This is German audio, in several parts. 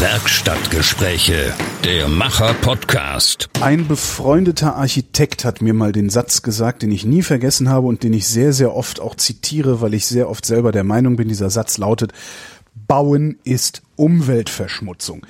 Werkstattgespräche, der Macher-Podcast. Ein befreundeter Architekt hat mir mal den Satz gesagt, den ich nie vergessen habe und den ich sehr, sehr oft auch zitiere, weil ich sehr oft selber der Meinung bin, dieser Satz lautet, Bauen ist Umweltverschmutzung.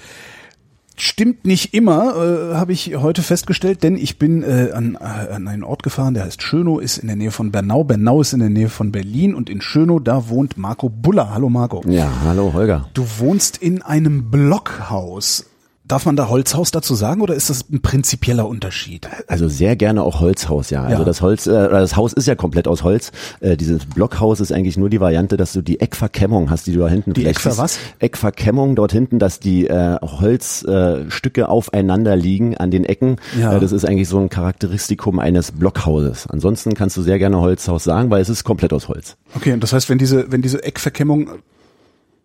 Stimmt nicht immer, äh, habe ich heute festgestellt, denn ich bin äh, an, äh, an einen Ort gefahren, der heißt Schönow, ist in der Nähe von Bernau. Bernau ist in der Nähe von Berlin und in Schönow, da wohnt Marco Buller. Hallo Marco. Ja, hallo Holger. Du wohnst in einem Blockhaus. Darf man da Holzhaus dazu sagen oder ist das ein prinzipieller Unterschied? Also sehr gerne auch Holzhaus, ja. Also Ja. das Holz, äh, das Haus ist ja komplett aus Holz. Äh, dieses Blockhaus ist eigentlich nur die Variante, dass du die Eckverkämmung hast, die du da hinten Die vielleicht Eckver siehst. was? Eckverkämmung dort hinten, dass die äh, Holzstücke äh, aufeinander liegen an den Ecken. Ja. Äh, das ist eigentlich so ein Charakteristikum eines Blockhauses. Ansonsten kannst du sehr gerne Holzhaus sagen, weil es ist komplett aus Holz. Okay, und das heißt, wenn diese, wenn diese Eckverkämmung,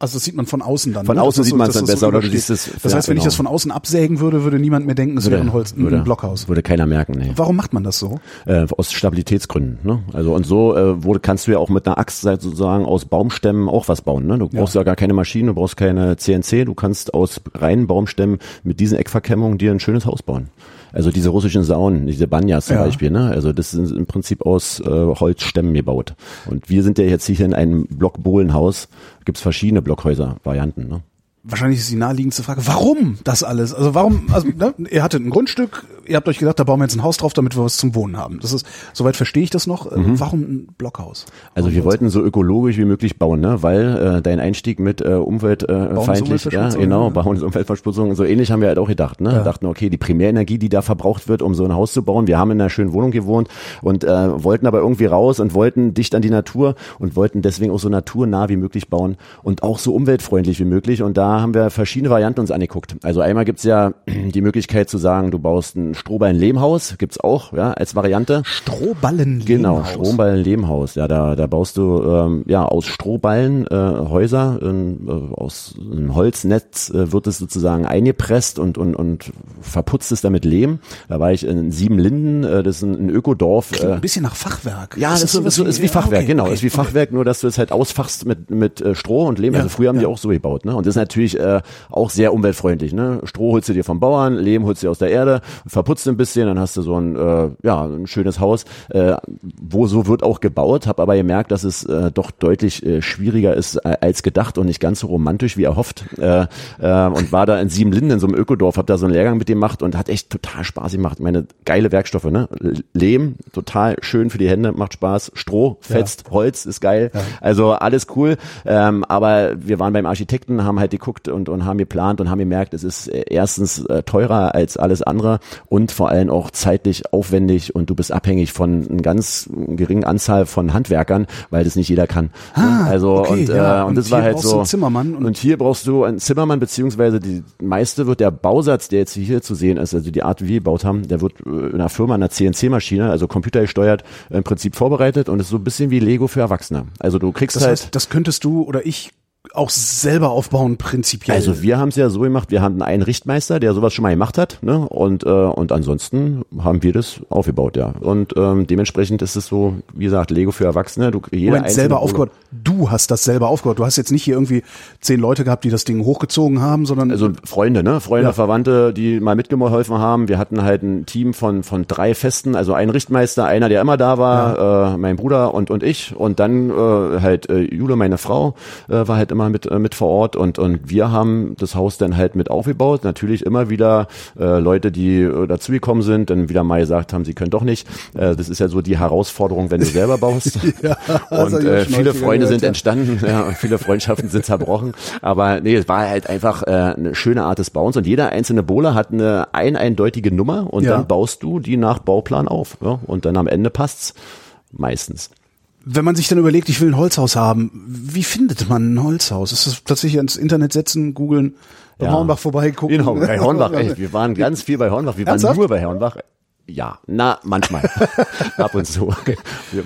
also das sieht man von außen dann. Von ne? außen das sieht man's dass dann so besser, oder du siehst es- Das ja, heißt, wenn ich genau. das von außen absägen würde, würde niemand mehr denken, es wäre ein Holz, ein würde, Blockhaus. Würde keiner merken, nee. Warum macht man das so? äh, aus Stabilitätsgründen. Ne? Also und so äh, wurde, kannst du ja auch mit einer Axt sozusagen aus Baumstämmen auch was bauen. Ne? Du brauchst ja. gar keine Maschine, du brauchst keine CNC, du kannst aus reinen Baumstämmen mit diesen Eckverkämmungen dir ein schönes Haus bauen. Also diese russischen Saunen, diese Banyas zum Ja. Beispiel, ne? Also das sind im Prinzip aus äh, Holzstämmen gebaut. Und wir sind ja jetzt hier in einem Blockbohlenhaus, gibt's verschiedene Blockhäuser-Varianten. Ne? Wahrscheinlich ist die naheliegendste Frage, warum das alles? Also warum, also ne, ihr hattet ein Grundstück, ihr habt euch gedacht, da bauen wir jetzt ein Haus drauf, damit wir was zum Wohnen haben. Das ist, soweit verstehe ich das noch. Äh, Warum ein Blockhaus? Mhm. Also wir wollten so ökologisch wie möglich bauen, ne? weil äh, dein Einstieg mit äh, umweltfeindlich, äh, ja, genau. Bauen ist Umweltverschmutzung, so ähnlich haben wir halt auch gedacht. Ne? Ja. Dachten, okay, die Primärenergie, die da verbraucht wird, um so ein Haus zu bauen, wir haben in einer schönen Wohnung gewohnt und äh, wollten aber irgendwie raus und wollten dicht an die Natur und wollten deswegen auch so naturnah wie möglich bauen und auch so umweltfreundlich wie möglich. Und da haben wir verschiedene Varianten uns angeguckt. Also einmal gibt's ja die Möglichkeit zu sagen, du baust ein Strohballen-Lehmhaus, gibt's auch, ja, als Variante. Strohballen Genau, Strohballen-Lehmhaus. Ja, da, da baust du ähm, ja aus Strohballen äh, Häuser, ähm, äh, aus einem Holznetz äh, wird es sozusagen eingepresst und, und, und verputzt es damit Lehm. Da war ich in Siebenlinden, äh, das ist ein, ein Ökodorf. Klingt Äh, ein bisschen nach Fachwerk. ja, das ist, so, ist, so, ist wie ja, Fachwerk, okay, genau, okay, ist wie okay. Fachwerk, nur dass du es halt ausfachst mit mit äh, Stroh und Lehm. Ja, also früher haben die ja. auch so gebaut, ne? Und das ist natürlich äh, auch sehr umweltfreundlich, ne? Stroh holst du dir vom Bauern, Lehm holst du dir aus der Erde, verputzt ein bisschen, dann hast du so ein äh, ja ein schönes Haus, äh, wo so wird auch gebaut. Hab aber gemerkt, dass es äh, doch deutlich äh, schwieriger ist äh, als gedacht und nicht ganz so romantisch wie erhofft. Äh, äh, und war da in Siebenlinden in so einem Ökodorf, hab da so einen Lehrgang mit dem gemacht und hat echt total Spaß gemacht. Meine geile Werkstoffe, ne? Lehm, total schön für die Hände, macht Spaß. Stroh, fetzt, Holz ist geil. Also alles cool. Ähm, aber wir waren beim Architekten, haben halt geguckt und, und haben geplant und haben gemerkt, es ist äh, erstens äh, teurer als alles andere und vor allem auch zeitlich aufwendig und du bist abhängig von einer ganz geringen Anzahl von Handwerkern, weil das nicht jeder kann. Ah, also okay, und, äh, ja. und, Und das war halt so. einen Zimmermann und- und hier brauchst du einen Zimmermann, beziehungsweise die meiste wird der Bausatz, der jetzt hier zu sehen ist, also die Art, wie wir gebaut haben, der wird äh, in einer Firma, einer CNC-Maschine, also computergesteuert, im Prinzip vorbereitet und ist so ein bisschen wie Lego für Erwachsene. Also du kriegst Das halt heißt, das könntest du oder ich auch selber aufbauen, prinzipiell. also wir haben es ja so gemacht, wir hatten einen Richtmeister, der sowas schon mal gemacht hat, ne? Und äh, und ansonsten haben wir das aufgebaut, ja. Und ähm, dementsprechend ist es so, wie gesagt, Lego für Erwachsene. Du jeder Moment, selber aufgebaut. Du hast das selber aufgebaut. Du hast jetzt nicht hier irgendwie zehn Leute gehabt, die das Ding hochgezogen haben, sondern Also Freunde, ne? Freunde, Ja. Verwandte, die mal mitgeholfen haben. Wir hatten halt ein Team von von drei Festen, also ein Richtmeister, einer, der immer da war, äh, mein Bruder und und ich und dann äh, halt äh, Jule, meine Frau, äh, war halt immer mit äh, mit vor Ort und und wir haben das Haus dann halt mit aufgebaut. Natürlich immer wieder äh, Leute, die äh, dazugekommen sind, dann wieder mal gesagt haben, sie können doch nicht. Äh, das ist ja so die Herausforderung, wenn du selber baust. Ja, und äh, viele Freunde sind entstanden, ja, viele Freundschaften sind zerbrochen. Aber nee, es war halt einfach äh, eine schöne Art des Bauens und jeder einzelne Bowler hat eine ein eindeutige Nummer und Ja. dann baust du die nach Bauplan auf. Ja? Und dann am Ende passt's meistens. Wenn man sich dann überlegt, ich will ein Holzhaus haben, wie findet man ein Holzhaus? Ist das tatsächlich ins Internet setzen, googeln, bei Ja. Hornbach vorbeigucken? Genau, bei Hornbach, echt. Wir waren ganz viel bei Hornbach. Wir Ernsthaft? waren nur bei Hornbach. Ja, na, manchmal. Ab und zu.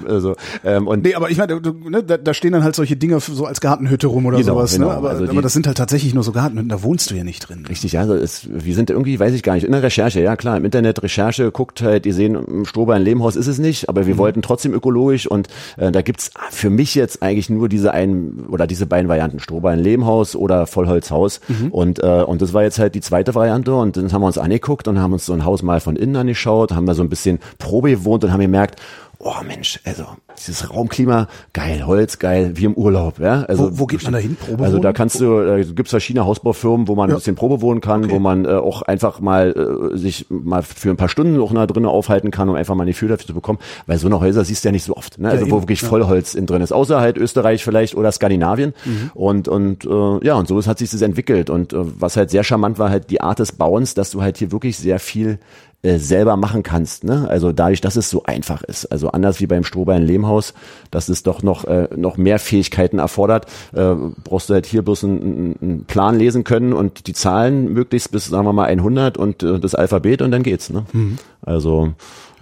also, ähm, und Nee, aber ich meine, ne, da, da stehen dann halt solche Dinge so als Gartenhütte rum oder Genau, sowas, genau. ne? Aber, Also die- aber das sind halt tatsächlich nur so Gartenhütten, da wohnst du ja nicht drin. Richtig, ja, also es, wir sind irgendwie, weiß ich gar nicht, in der Recherche, ja klar, im Internet Recherche, guckt halt, ihr sehen, im ein Lehmhaus ist es nicht, aber wir Mhm. wollten trotzdem ökologisch und äh, da gibt's für mich jetzt eigentlich nur diese einen oder diese beiden Varianten, Strober ein Lehmhaus oder Vollholzhaus Mhm. und äh, und das war jetzt halt die zweite Variante und dann haben wir uns angeguckt und haben uns so ein Haus mal von innen angeschaut, haben da so ein bisschen Probe gewohnt und haben gemerkt, oh Mensch, also dieses Raumklima, geil, Holz, geil, wie im Urlaub, ja. Also Wo- wo geht man da hin, Probe Also da kannst du, äh, gibt's verschiedene Hausbaufirmen, wo man ein bisschen Probe wohnen kann, wo man äh, auch einfach mal äh, sich mal für ein paar Stunden auch da drinnen aufhalten kann, um einfach mal ein Gefühl dafür zu bekommen, weil so eine Häuser siehst du ja nicht so oft, ne? Also wo eben, wirklich ja. Vollholz in drin ist, außer halt Österreich vielleicht oder Skandinavien Mhm. und und äh, ja und so hat sich das entwickelt und äh, was halt sehr charmant war halt die Art des Bauens, dass du halt hier wirklich sehr viel äh, selber machen kannst, ne? Also dadurch, dass es so einfach ist. Also anders wie beim Strohbein Lehmhaus, dass es doch noch äh, noch mehr Fähigkeiten erfordert, äh, brauchst du halt hier bloß einen, einen- Plan lesen können und die Zahlen möglichst bis sagen wir mal 100 und äh, das Alphabet und dann geht's, ne? Also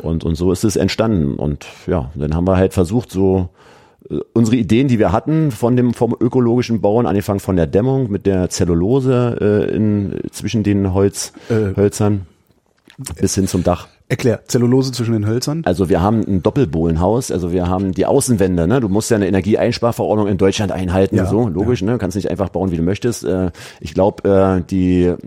und und so ist es entstanden und ja, dann haben wir halt versucht so äh, unsere Ideen, die wir hatten von dem vom ökologischen Bauen, angefangen von der Dämmung mit der Zellulose äh, in, zwischen den Holz, Äh. Hölzern bis hin zum Dach. Erklär, Zellulose zwischen den Hölzern. Also wir haben ein Doppelbohlenhaus, also wir haben die Außenwände, ne? Du musst ja eine Energieeinsparverordnung in Deutschland einhalten, Ja, so, logisch, ne? Kannst nicht einfach bauen, wie du möchtest. Äh, Ich glaube, äh, die äh,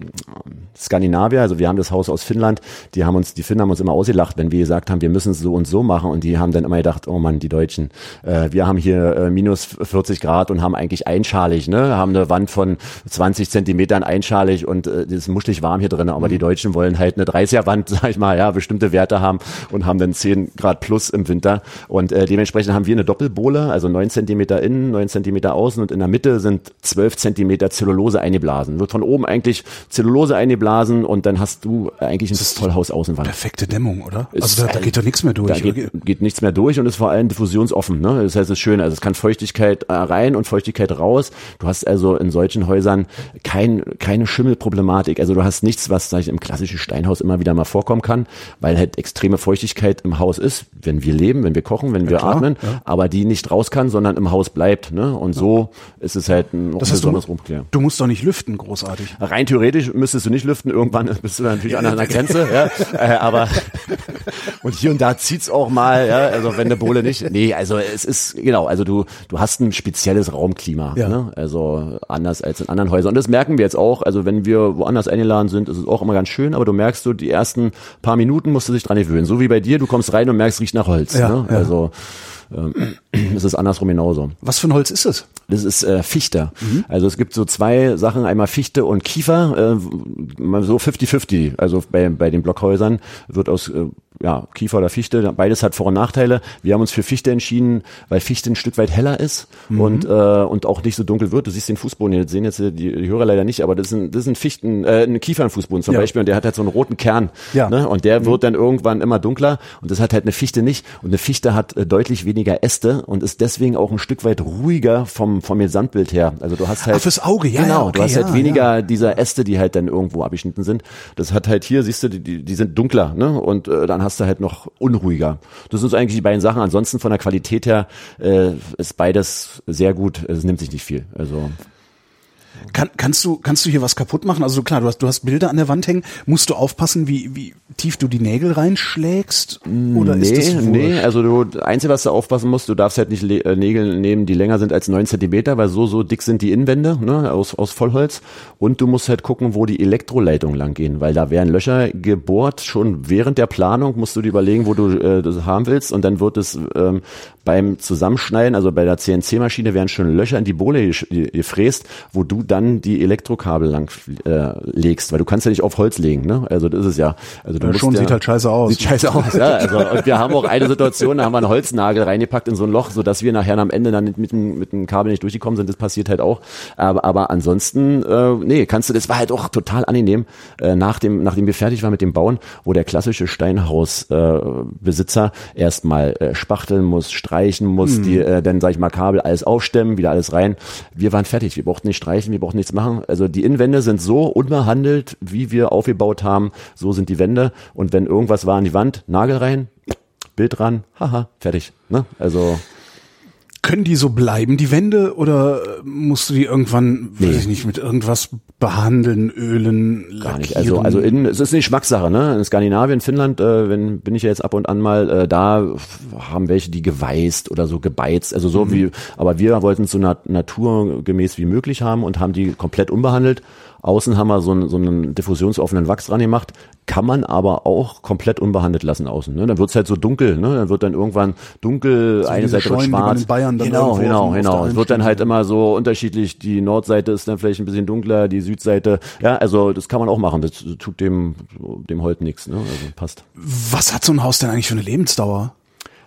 Skandinavier, also wir haben das Haus aus Finnland, die haben uns, die Finnen haben uns immer ausgelacht, wenn wir gesagt haben, wir müssen es so und so machen und die haben dann immer gedacht, oh Mann, die Deutschen, wir haben hier minus 40 Grad und haben eigentlich einschalig, ne? Haben eine Wand von 20 Zentimetern einschalig und das ist muschelig warm hier drin, aber die Deutschen wollen halt eine 30er Wand, sag ich mal, ja, bestimmte Werte haben und haben dann 10 Grad plus im Winter und äh, dementsprechend haben wir eine Doppelbohle, also 9 Zentimeter innen, 9 Zentimeter außen und in der Mitte sind 12 Zentimeter Zellulose eingeblasen. Wird von oben eigentlich Zellulose eingeblasen und dann hast du eigentlich ein Vollhaus Außenwand. Perfekte Dämmung, oder? Ist- Also da, da geht doch nichts mehr durch. Da geht, geht nichts mehr durch und ist vor allem diffusionsoffen. Ne? Das heißt, es ist schön. Also es kann Feuchtigkeit äh, rein und Feuchtigkeit raus. Du hast also in solchen Häusern kein, keine Schimmelproblematik. Also du hast nichts, was sag ich, im klassischen Steinhaus immer wieder mal vorkommen kann, weil halt extreme Feuchtigkeit im Haus ist, wenn wir leben, wenn wir kochen, wenn wir klar, atmen, ja. aber die nicht raus kann, sondern im Haus bleibt. Ne? Und so ist es halt ein, das heißt, besonderes Rumklär. du musst doch nicht lüften, großartig. Rein theoretisch müsstest du nicht lüften, irgendwann bist du natürlich an einer Grenze, ja, äh, aber und hier und da zieht's auch mal, ja, also wenn eine Bohle nicht, nee, also es ist, genau, also du, du hast ein spezielles Raumklima, Ja. ne? also anders als in anderen Häusern und das merken wir jetzt auch, also wenn wir woanders eingeladen sind, ist es auch immer ganz schön, aber du merkst so, die ersten paar Minuten musst du dich dran gewöhnen, so wie bei dir, du kommst rein und merkst, riecht nach Holz, Ja, ne? ja. also ähm, es ist andersrum genauso. Was für ein Holz ist es? Das ist äh, Fichte. Also es gibt so zwei Sachen, einmal Fichte und Kiefer, äh, so 50-50. Also bei, bei den Blockhäusern wird aus äh, ja, Kiefer oder Fichte, beides hat Vor- und Nachteile. Wir haben uns für Fichte entschieden, weil Fichte ein Stück weit heller ist und, äh, und auch nicht so dunkel wird. Du siehst den Fußboden hier, das sehen jetzt die, die Hörer leider nicht, aber das ist ein, das ist ein Fichten, äh, ein Kiefernfußboden zum Ja. Beispiel und der hat halt so einen roten Kern. Ja. Ne? Und der wird dann irgendwann immer dunkler und das hat halt eine Fichte nicht. Und eine Fichte hat äh, deutlich weniger Äste und ist deswegen auch ein Stück weit ruhiger vom, vom Gesamtbild her. Also du hast halt. Ah, fürs Auge, ja, Genau, ja, okay, du hast halt ja, weniger dieser Äste, die halt dann irgendwo abgeschnitten sind. Das hat halt hier, siehst du, die- die, die sind dunkler, ne? Und äh, dann hast du halt noch unruhiger. Das sind so eigentlich die beiden Sachen. Ansonsten von der Qualität her äh, ist beides sehr gut. Es nimmt sich nicht viel. Also Kann, kannst du kannst du hier was kaputt machen? Also klar, du hast du hast Bilder an der Wand hängen. Musst du aufpassen, wie wie tief du die Nägel reinschlägst? Oder nee, ist das wurscht? nee, also du, das Einzige, was du aufpassen musst, du darfst halt nicht äh, Nägel nehmen, die länger sind als neun Zentimeter, weil so, so dick sind die Innenwände, ne, aus, aus Vollholz. Und du musst halt gucken, wo die Elektroleitungen lang gehen, weil da werden Löcher gebohrt, schon während der Planung musst du dir überlegen, wo du äh, das haben willst und dann wird es ähm, beim Zusammenschneiden, also bei der CNC-Maschine werden schon Löcher in die Bohle gefräst, wo du dann die Elektrokabel lang äh, legst, weil du kannst ja nicht auf Holz legen, ne? Also das ist es ja. Also du Ja, musst schon, ja, sieht halt scheiße aus. Sieht scheiße aus, ja. Also, und wir haben auch eine Situation, da haben wir einen Holznagel reingepackt in so ein Loch, so dass wir nachher am Ende dann mit dem, mit dem Kabel nicht durchgekommen sind. Das passiert halt auch. Aber, aber ansonsten, äh, nee, kannst du, das war halt auch total angenehm, äh, nach dem, nachdem wir fertig waren mit dem Bauen, wo der klassische Steinhausbesitzer äh, Besitzer erstmal äh, spachteln muss, streichen streichen muss, die äh, dann, sag ich mal, Kabel alles aufstemmen, wieder alles rein. Wir waren fertig, wir brauchten nicht streichen, wir brauchten nichts machen. Also die Innenwände sind so unbehandelt, wie wir aufgebaut haben, so sind die Wände. Und wenn irgendwas war an die Wand, Nagel rein, Bild dran, haha, fertig. Ne? Also Können die so bleiben, die Wände, oder musst du die irgendwann, Nee. weiß ich nicht, mit irgendwas behandeln, ölen, Gar nicht. lackieren? Also, also innen, es ist eine Geschmackssache, ne? In Skandinavien, Finnland, äh, wenn, bin ich ja jetzt ab und an mal, äh, da haben welche die geweißt oder so gebeizt, also so wie, aber wir wollten es so nat naturgemäß wie möglich haben und haben die komplett unbehandelt. Außen haben wir so einen, so einen diffusionsoffenen Wachs dran gemacht, kann man aber auch komplett unbehandelt lassen außen. Ne? Dann wird's halt so dunkel, ne? dann wird dann irgendwann dunkel, So eine Seite wird Scheunen, die man schwarz. in Bayern dann genau, genau, genau. Es wird dann halt immer so unterschiedlich. Die Nordseite ist dann vielleicht ein bisschen dunkler, die Südseite. Ja, also das kann man auch machen. Das tut dem dem Holt nichts. Ne? Also passt. Was hat so ein Haus denn eigentlich für eine Lebensdauer?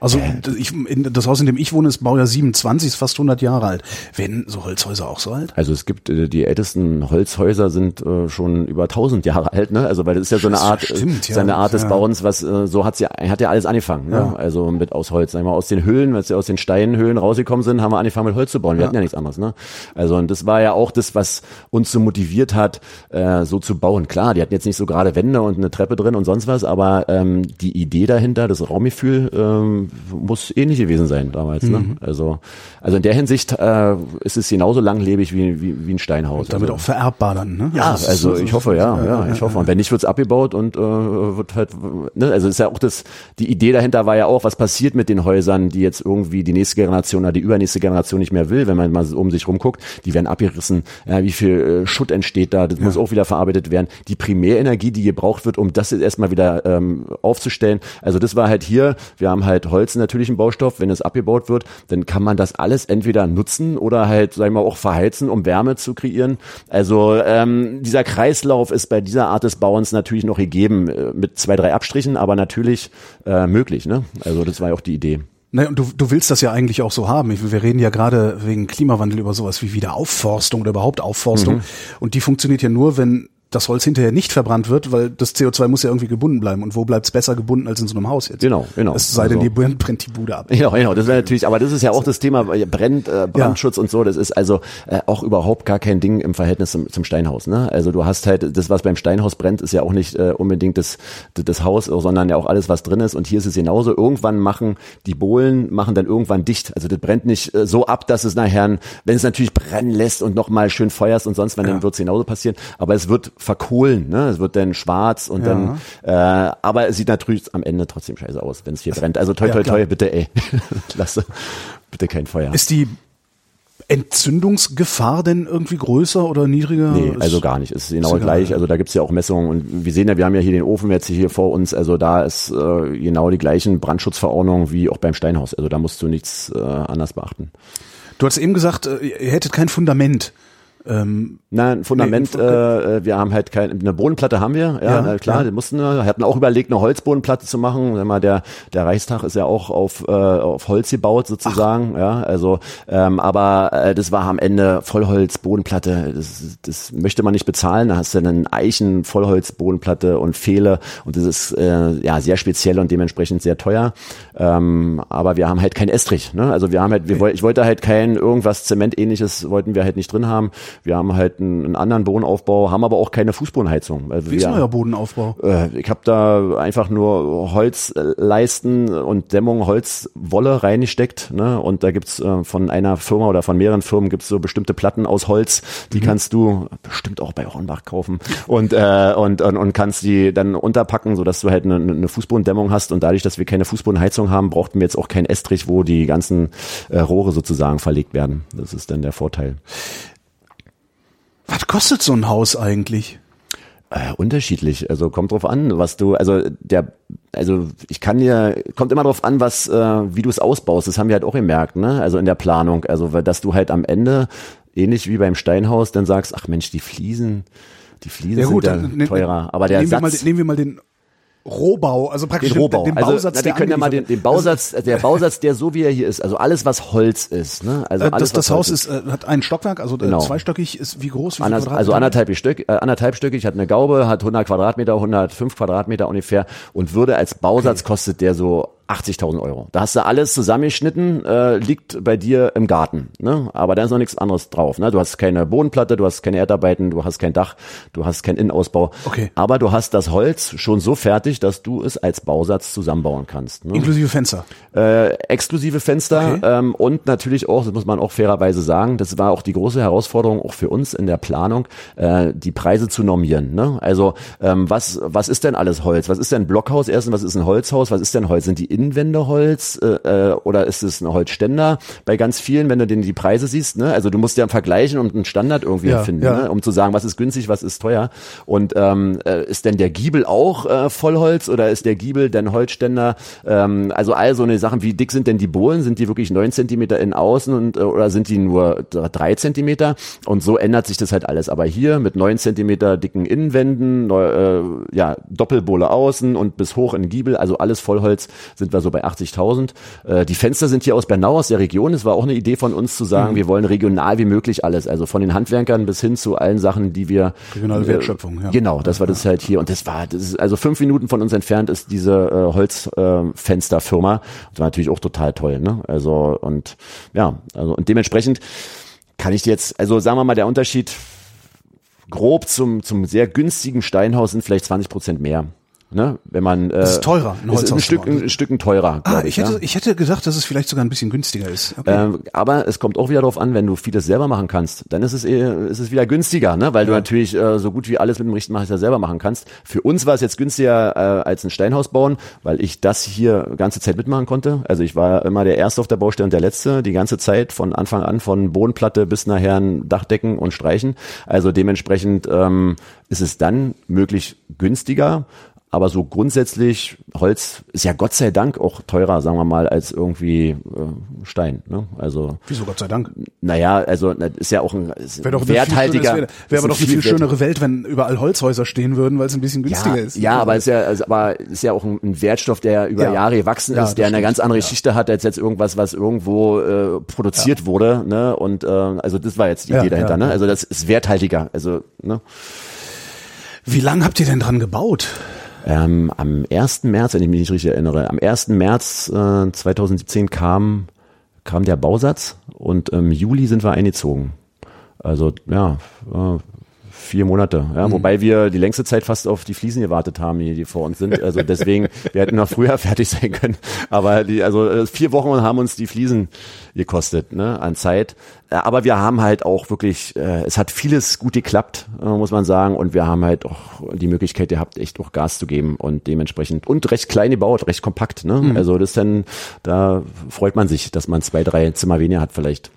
Also Äh. ich, in, das Haus, in dem ich wohne, ist Baujahr 27, ist fast 100 Jahre alt. Werden so Holzhäuser auch so alt? Also es gibt äh, die ältesten Holzhäuser sind äh, schon über 1000 Jahre alt, ne? Also weil das ist ja so eine Das Art, stimmt, äh, ja. seine Art des Ja. Bauens, was äh, so hat's ja hat ja alles angefangen, ne? Ja. Also mit aus Holz, sagen wir mal aus den Höhlen, als wir aus den Steinhöhlen rausgekommen sind, haben wir angefangen mit Holz zu bauen. Wir hatten ja nichts anderes, ne? Also und das war ja auch das, was uns so motiviert hat, äh, so zu bauen. Klar, die hatten jetzt nicht so gerade Wände und eine Treppe drin und sonst was, aber ähm, die Idee dahinter, das Raumgefühl, ähm, muss ähnlich gewesen sein damals, Mhm. ne? Also also in der Hinsicht äh, ist es genauso langlebig wie wie, wie ein Steinhaus. Damit also. auch vererbbar dann, ne? Ja, also so- ich hoffe, ja, ja, ich hoffe. Und wenn nicht, wird's abgebaut und äh, wird halt, ne, also ist ja auch das, die Idee dahinter war ja auch, was passiert mit den Häusern, die jetzt irgendwie die nächste Generation oder die übernächste Generation nicht mehr will, wenn man mal um sich rumguckt, die werden abgerissen, ja, wie viel äh, Schutt entsteht da, das muss auch wieder verarbeitet werden. Die Primärenergie, die gebraucht wird, um das jetzt erstmal wieder ähm, aufzustellen. Also das war halt hier, wir haben halt Holz natürlich im Baustoff, wenn es abgebaut wird, dann kann man das alles entweder nutzen oder halt, sagen wir auch verheizen, um Wärme zu kreieren. Also ähm, dieser Kreislauf ist bei dieser Art des Bauens natürlich noch gegeben, äh, mit zwei, drei Abstrichen, aber natürlich äh, möglich. Ne? Also das war ja auch die Idee. Naja, und du, du willst das ja eigentlich auch so haben. Wir reden ja gerade wegen Klimawandel über sowas wie Wiederaufforstung oder überhaupt Aufforstung. Mhm. Und die funktioniert ja nur, wenn das Holz hinterher nicht verbrannt wird, weil das CO2 muss ja irgendwie gebunden bleiben. Und wo bleibt's besser gebunden als in so einem Haus jetzt? Genau, genau. Es sei denn, Also- die brennt brennt die Bude ab. Ja, genau, das wäre natürlich, aber das ist ja auch das Thema Brennt, äh, Brandschutz und so, das ist also äh, auch überhaupt gar kein Ding im Verhältnis zum, zum Steinhaus. Ne? Also du hast halt, das, was beim Steinhaus brennt, ist ja auch nicht äh, unbedingt das, das, Haus, sondern ja auch alles, was drin ist. Und hier ist es genauso. Irgendwann machen die Bohlen, machen dann irgendwann dicht. Also das brennt nicht äh, so ab, dass es nachher, wenn es natürlich brennen lässt und nochmal schön feuerst und sonst, wenn dann wird es genauso passieren. Aber es wird verkohlen, ne? es wird dann schwarz und dann, äh, aber es sieht natürlich am Ende trotzdem scheiße aus, wenn es hier brennt. Also toi, Ja, toi, toi, bitte, ey, lasse bitte kein Feuer. Ist die Entzündungsgefahr denn irgendwie größer oder niedriger? Nee, also gar nicht. Es ist genau ist gleich. ja. Also da gibt's ja auch Messungen und wir sehen ja, wir haben ja hier den Ofen jetzt hier vor uns. Also da ist äh, genau die gleichen Brandschutzverordnungen wie auch beim Steinhaus. Also da musst du nichts äh, anders beachten. Du hast eben gesagt, äh, ihr hättet kein Fundament. Ähm, Na, ein Fundament, Nee, äh, wir haben halt keine, eine Bodenplatte haben wir, ja, Ja, äh, klar, ja. die mussten wir, hatten auch überlegt, eine Holzbodenplatte zu machen. Sag mal, der, der Reichstag ist ja auch auf, äh, auf Holz gebaut sozusagen, ja, also, ähm, aber äh, das war am Ende Vollholz, Bodenplatte, das, das möchte man nicht bezahlen, da hast du einen Eichen, Vollholz, Bodenplatte und Pfähle und das ist äh, ja sehr speziell und dementsprechend sehr teuer, ähm, aber wir haben halt kein Estrich, ne? also wir haben halt, wir woll, ich wollte halt kein irgendwas Zementähnliches wollten wir halt nicht drin haben, wir haben halt einen, einen anderen Bodenaufbau, haben aber auch keine Fußbodenheizung. weil wie ist euer Bodenaufbau? äh, ich habe da einfach nur Holzleisten und Dämmung, Holzwolle reingesteckt. Ne? Und da gibt's äh, von einer Firma oder von mehreren Firmen gibt's so bestimmte Platten aus Holz, die kannst du bestimmt auch bei Hornbach kaufen und, äh, und, und, und kannst die dann unterpacken, sodass du halt eine, eine Fußbodendämmung hast. Und dadurch, dass wir keine Fußbodenheizung haben, brauchten wir jetzt auch keinen Estrich, wo die ganzen äh, Rohre sozusagen verlegt werden. Das ist dann der Vorteil. Was kostet so ein Haus eigentlich? Äh, unterschiedlich. Also kommt drauf an, was du, also der, also ich kann dir, kommt immer drauf an, was, äh, wie du es ausbaust. Das haben wir halt auch gemerkt, ne? Also in der Planung. Also dass du halt am Ende, ähnlich wie beim Steinhaus, dann sagst, ach Mensch, die Fliesen, die Fliesen sind ja dann ne- teurer. Aber der nehmen wir, Satz. mal, nehmen wir mal den Rohbau, also praktisch den Rohbau. den, den also, Bausatz, na, der wir können ja mal den, den Bausatz, der Bausatz, der so wie er hier ist, also alles was Holz ist, ne? Also Äh, alles das, das Haus Holz ist, äh, hat ein Stockwerk, also Genau. äh, zweistöckig, ist wie groß? Wie Anders, also anderthalb Stück, äh, anderthalb Stückig, hat eine Gaube, hat 100 Quadratmeter, 105 Quadratmeter ungefähr und würde als Bausatz kostet der so 80.000 Euro. Da hast du alles zusammengeschnitten, äh, liegt bei dir im Garten. Ne? Aber da ist noch nichts anderes drauf. Ne? Du hast keine Bodenplatte, du hast keine Erdarbeiten, du hast kein Dach, du hast keinen Innenausbau. Okay. Aber du hast das Holz schon so fertig, dass du es als Bausatz zusammenbauen kannst. Ne? Inklusive Fenster. äh, exklusive Fenster Okay. ähm, und natürlich auch, das muss man auch fairerweise sagen, das war auch die große Herausforderung auch für uns in der Planung, äh, die Preise zu normieren. Ne? Also ähm, was was ist denn alles Holz? Was ist denn ein Blockhaus erstens? Was ist ein Holzhaus? Was ist denn Holz? Sind die Innenwände Holz äh, äh, oder ist es ein Holzständer? Bei ganz vielen, wenn du den die Preise siehst, ne? also du musst ja vergleichen und einen Standard irgendwie Ja, finden, ja. ne? um zu sagen, was ist günstig, was ist teuer. Und ähm, äh, ist denn der Giebel auch äh, Vollholz oder ist der Giebel denn Holzständer? Ähm, also all so eine Sachen, wie dick sind denn die Bohlen? Sind die wirklich neun Zentimeter in außen und äh, oder sind die nur drei Zentimeter? Und so ändert sich das halt alles. Aber hier mit neun Zentimeter dicken Innenwänden, neu, äh, ja Doppelbohle außen und bis hoch in Giebel, also alles Vollholz, sind wir so bei 80.000. Äh, die Fenster sind hier aus Bernau, aus der Region. Es war auch eine Idee von uns zu sagen, wir wollen regional wie möglich alles, also von den Handwerkern bis hin zu allen Sachen, die wir Regionale äh, Wertschöpfung, ja. Genau, das war das halt hier und das war das ist also fünf Minuten von uns entfernt ist diese äh, Holzfensterfirma. Äh, das war natürlich auch total toll, ne? Also und ja, also und dementsprechend kann ich dir jetzt, also sagen wir mal, der Unterschied grob zum zum sehr günstigen Steinhaus sind vielleicht 20 Prozent mehr. Ne? Wenn man äh, Das ist teurer, ein ist ein Stück ein Stück teurer. Ah, glaub ich ja. hätte, ich hätte gedacht, dass es vielleicht sogar ein bisschen günstiger ist. Okay. Ähm, aber es kommt auch wieder darauf an, wenn du vieles selber machen kannst, dann ist es eher, ist es wieder günstiger, ne? weil du natürlich äh, so gut wie alles mit dem Richtmeister selber machen kannst. Für uns war es jetzt günstiger äh, als ein Steinhaus bauen, weil ich das hier ganze Zeit mitmachen konnte. Also ich war immer der Erste auf der Baustelle und der Letzte, die ganze Zeit von Anfang an, von Bodenplatte bis nachher ein Dachdecken und Streichen. Also dementsprechend ähm, ist es dann möglich günstiger. Aber so grundsätzlich, Holz ist ja Gott sei Dank auch teurer, sagen wir mal, als irgendwie äh, Stein. Ne? Also, Wieso, Gott sei Dank. naja, also das ist ja auch ein ist Wäre doch werthaltiger. Wäre wär aber doch eine viel wert- schönere Welt, wenn überall Holzhäuser stehen würden, weil es ein bisschen günstiger ja, ist. ja, aber ist ja, also, aber ist ja auch ein, ein Wertstoff, der über Ja. Jahre gewachsen Ja, ist, der eine ganz andere. Geschichte hat als jetzt irgendwas, was irgendwo äh, produziert wurde. Ne? Und äh, also das war jetzt die Idee dahinter. Ne? Also das ist werthaltiger. Also ne? Wie lange habt ihr denn dran gebaut? Ähm, am 1. März, wenn ich mich nicht richtig erinnere, am 1. März äh, 2017 kam, kam der Bausatz und im Juli sind wir eingezogen. Also ja, äh, vier Monate. Ja, Wobei wir die längste Zeit fast auf die Fliesen gewartet haben, die, die vor uns sind. Also deswegen, wir hätten noch früher fertig sein können. Aber die, also äh, vier Wochen haben uns die Fliesen gekostet ne, an Zeit. Äh, Aber wir haben halt auch wirklich, äh, es hat vieles gut geklappt, äh, muss man sagen. Und wir haben halt auch die Möglichkeit gehabt, echt auch Gas zu geben und dementsprechend und recht klein gebaut, recht kompakt. Ne? Also das dann, da freut man sich, dass man zwei, drei Zimmer weniger hat vielleicht.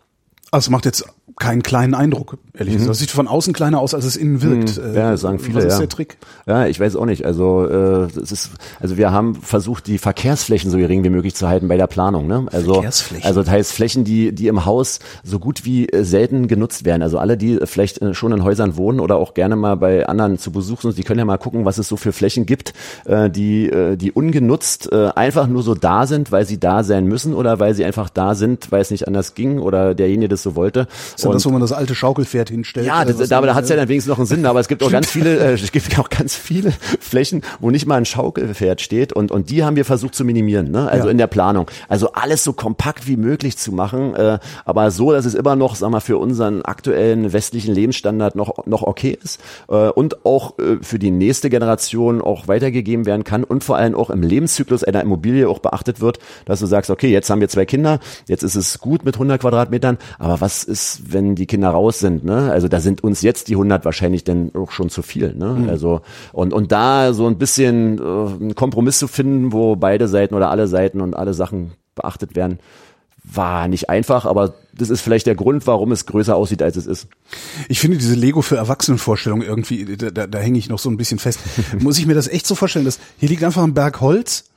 Also es macht jetzt keinen kleinen Eindruck, ehrlich gesagt. Das sieht von außen kleiner aus, als es innen wirkt. Mhm. Ja, das sagen viele. Was ist ja. der Trick? Ja, ich weiß auch nicht. Also äh, es ist, also wir haben versucht, die Verkehrsflächen so gering wie möglich zu halten bei der Planung. Ne? Also, Verkehrsflächen? also das heißt Flächen, die die im Haus so gut wie äh, selten genutzt werden. Also alle, die vielleicht äh, schon in Häusern wohnen oder auch gerne mal bei anderen zu Besuch sind, die können ja mal gucken, was es so für Flächen gibt, äh, die äh, die ungenutzt äh, einfach nur so da sind, weil sie da sein müssen oder weil sie einfach da sind, weil es nicht anders ging oder derjenige das so wollte. Ist das, wo man das alte Schaukelpferd hinstellt? Ja, das, da, da hat es ja dann wenigstens noch einen Sinn, aber es gibt auch ganz viele, äh, es gibt auch ganz viele Flächen, wo nicht mal ein Schaukelpferd steht und, und die haben wir versucht zu minimieren, ne? also Ja. in der Planung. Also alles so kompakt wie möglich zu machen, äh, aber so, dass es immer noch, sag mal, für unseren aktuellen westlichen Lebensstandard noch, noch okay ist äh, und auch äh, für die nächste Generation auch weitergegeben werden kann und vor allem auch im Lebenszyklus einer Immobilie auch beachtet wird, dass du sagst, okay, jetzt haben wir zwei Kinder, jetzt ist es gut mit 100 Quadratmetern, aber was ist, wenn die Kinder raus sind? Ne? Also da sind uns jetzt die 100 wahrscheinlich dann auch schon zu viel. Ne? Also und und da so ein bisschen äh, einen Kompromiss zu finden, wo beide Seiten oder alle Seiten und alle Sachen beachtet werden, war nicht einfach, aber das ist vielleicht der Grund, warum es größer aussieht, als es ist. Ich finde diese Lego für Erwachsenenvorstellung irgendwie, da, da, da hänge ich noch so ein bisschen fest. Muss ich mir das echt so vorstellen, dass hier liegt einfach ein Berg Holz,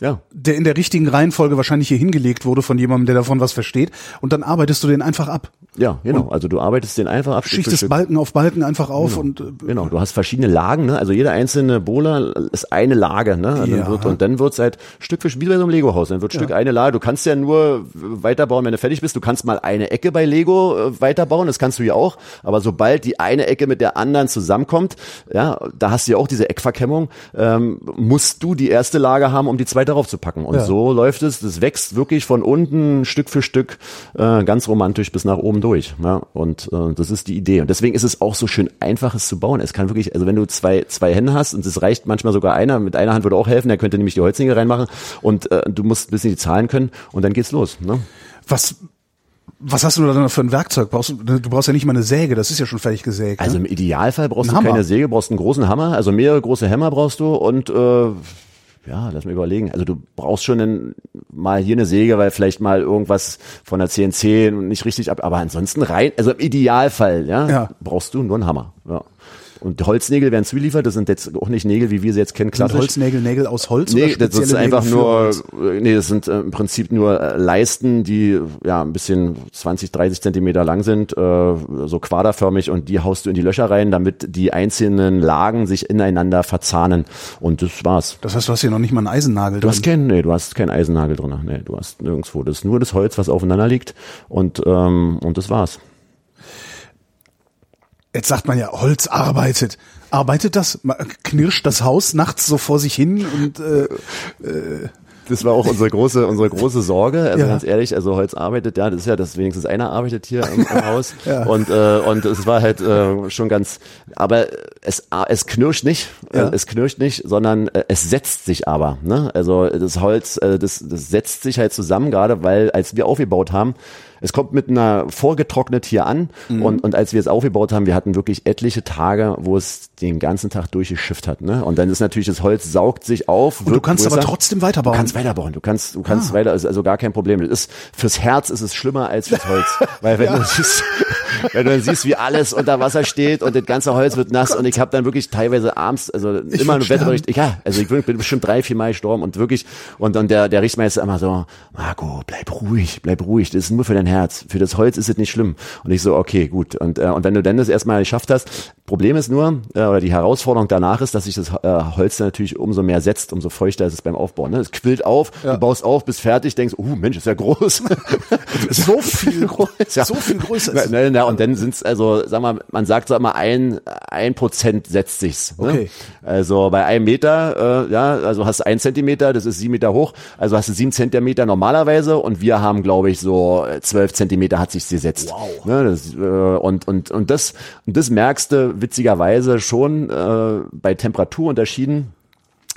Ja. der in der richtigen Reihenfolge wahrscheinlich hier hingelegt wurde von jemandem, der davon was versteht, und dann arbeitest du den einfach ab. Ja, genau. Also du arbeitest den einfach ab. Schichtest Stück. Balken auf Balken einfach auf und äh, Genau, du hast verschiedene Lagen, ne? Also jede einzelne Bohle ist eine Lage, ne? Und Ja. dann wird, und dann wird's halt Stück für Stück, wie bei so einem Lego-Haus, dann wird Stück eine Lage. Du kannst ja nur weiterbauen, wenn du fertig bist. Du kannst mal eine Ecke bei Lego äh, weiterbauen, das kannst du ja auch. Aber sobald die eine Ecke mit der anderen zusammenkommt, ja, da hast du ja auch diese Eckverkennung, ähm, musst du die erste Lage haben, um die zweite darauf zu packen. Und Ja. so läuft es, das wächst wirklich von unten Stück für Stück äh, ganz romantisch bis nach oben durch. Ja? Und äh, das ist die Idee. Und deswegen ist es auch so schön einfach, es zu bauen. Es kann wirklich, also wenn du zwei, zwei Hände hast und es reicht manchmal sogar einer, mit einer Hand würde auch helfen, der könnte nämlich die Holznägel reinmachen und äh, du musst ein bisschen die Zahlen können und dann geht's los. Ne? Was, was hast du da dann für ein Werkzeug? Brauchst du, brauchst ja nicht mal eine Säge, das ist ja schon fertig gesägt. Also ne? im Idealfall brauchst Ein du Hammer. keine Säge, brauchst einen großen Hammer, also mehrere große Hämmer brauchst du und äh, ja, lass mal überlegen. Also du brauchst schon einen, mal hier eine Säge, weil vielleicht mal irgendwas von der CNC nicht richtig ab, aber ansonsten rein, also im Idealfall, ja, Ja. braust du nur einen Hammer. Ja. Und die Holznägel werden zugeliefert, das sind jetzt auch nicht Nägel, wie wir sie jetzt kennen, Sind klassisch. Holznägel Nägel aus Holz Nee, oder das sind einfach Nägel für nur, äh, nee, das sind äh, im Prinzip nur äh, Leisten, die ja ein bisschen 20, 30 Zentimeter lang sind, äh, so quaderförmig und die haust du in die Löcher rein, damit die einzelnen Lagen sich ineinander verzahnen. Und das war's. Das heißt, du hast hier noch nicht mal einen Eisennagel Du hast drin. keinen, nee, du hast keinen Eisennagel drin. Nee, du hast nirgendwo. Das ist nur das Holz, was aufeinander liegt und, ähm, und das war's. Jetzt sagt man ja, Holz arbeitet. Arbeitet das? Knirscht das Haus nachts so vor sich hin und äh, Das war auch unsere große, unsere große Sorge. Also Ja. ganz ehrlich, also Holz arbeitet, ja, das ist ja, dass wenigstens einer arbeitet hier im, im Haus. Ja. Und äh, und es war halt äh, schon ganz, aber es es knirscht nicht, Ja. äh, es knirscht nicht, sondern äh, es setzt sich aber. Ne? Also das Holz, äh, das das setzt sich halt zusammen, gerade weil als wir aufgebaut haben. Es kommt mit einer vorgetrocknet hier an Mhm. und, und als wir es aufgebaut haben, wir hatten wirklich etliche Tage, wo es den ganzen Tag durchgeschifft hat. Ne? Und dann ist natürlich das Holz saugt sich auf. und du kannst aber trotzdem weiterbauen. Du kannst weiterbauen. Du kannst, du Ah. kannst weiter, also, also gar kein Problem. Das ist, fürs Herz ist es schlimmer als fürs Holz. Weil wenn du siehst, wenn du dann siehst, wie alles unter Wasser steht und das ganze Holz wird nass und ich habe dann wirklich teilweise abends, also immer würd im Wetterbericht, ja, also ich bin bin bestimmt drei, vier Mal gestorben und wirklich, und, und der, der Richtmeister immer so, Marco, bleib ruhig, bleib ruhig, das ist nur für dein Herz. Für das Holz ist es nicht schlimm. Und ich so, okay, gut. Und, äh, und wenn du dann das erstmal geschafft hast, Problem ist nur, äh, oder die Herausforderung danach ist, dass sich das äh, Holz natürlich umso mehr setzt, umso feuchter ist es beim Aufbauen. Ne? Es quillt auf, du baust auf, bist fertig, denkst, uh, Mensch, ist ja groß. so viel, gro- Ja. so viel größer. Na, ist- na, na, und dann sind's also, sag mal, man sagt so immer ein, ein Prozent setzt sich's. Ne? Okay. Also bei einem Meter, äh, ja, also hast du ein Zentimeter, das ist sieben Meter hoch, also hast du sieben Zentimeter normalerweise und wir haben, glaube ich, so zwölf Zentimeter hat sich's gesetzt. Wow. Ne, das, äh, und, und, und das, und das merkst du witzigerweise schon äh, bei Temperaturunterschieden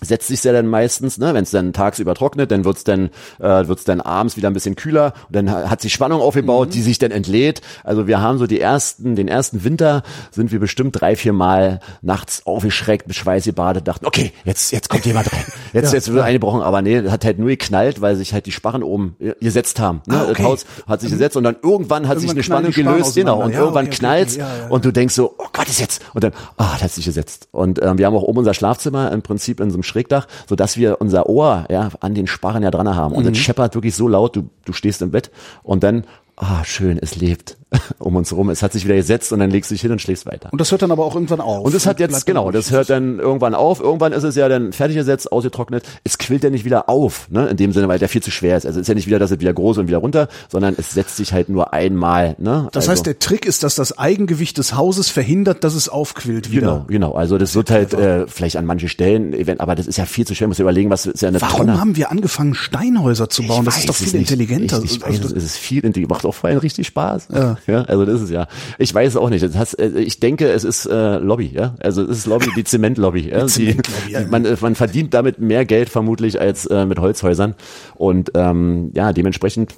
setzt sich ja dann meistens, ne, wenn es dann tagsüber trocknet, dann wird's dann äh, wird's dann abends wieder ein bisschen kühler und dann ha- hat sich Spannung aufgebaut, die sich dann entlädt. Also wir haben so die ersten, den ersten Winter sind wir bestimmt drei, vier Mal nachts aufgeschreckt, mit Schweiß gebadet, dachten, okay, jetzt jetzt kommt jemand rein, jetzt Ja, jetzt wird eingebrochen, aber nee, hat halt nur geknallt, weil sich halt die Sparren oben gesetzt haben. Ne? Ah, okay. Das Haus hat sich gesetzt und dann irgendwann hat sich Irgendwann eine Spannung gelöst, genau, und. Ja, irgendwann okay, knallt's okay, ja, ja, und du denkst so, oh Gott, ist jetzt und dann, ah, das hat sich gesetzt. Und ähm, wir haben auch oben unser Schlafzimmer im Prinzip in so einem Schrägdach, so dass wir unser Ohr ja an den Sparren ja dran haben. Und Mhm. das scheppert wirklich so laut, du, du stehst im Bett und dann, ah, schön, es lebt um uns rum. Es hat sich wieder gesetzt und dann legst du dich hin und schläfst weiter. Und das hört dann aber auch irgendwann auf. Und das hat jetzt, genau, das hört dann irgendwann auf. Irgendwann ist es ja dann fertig gesetzt, ausgetrocknet. Es quillt ja nicht wieder auf, ne, in dem Sinne, weil der viel zu schwer ist. Also es ist ja nicht wieder, dass es wieder groß und wieder runter, sondern es setzt sich halt nur einmal, ne. Das also, heißt, der Trick ist, dass das Eigengewicht des Hauses verhindert, dass es aufquillt wieder. Genau, genau. Also das wird halt äh, vielleicht an manchen Stellen, aber das ist ja viel zu schwer. Muss ja überlegen, was ist ja eine Warum Tonne. haben wir angefangen, Steinhäuser zu bauen? das Ich ist doch viel intelligenter. Ich, ich weiß, Also, es ist viel intelligenter. Macht auch vor allem richtig Spaß. Ja. Ja. Also das ist ja. Ich weiß es auch nicht. Das heißt, äh, ich denke, es ist äh, Lobby. Ja. Also es ist Lobby, die Zementlobby. Ja. Die, ja. man, äh, man verdient damit mehr Geld vermutlich als äh, mit Holzhäusern. Und ähm, ja, dementsprechend.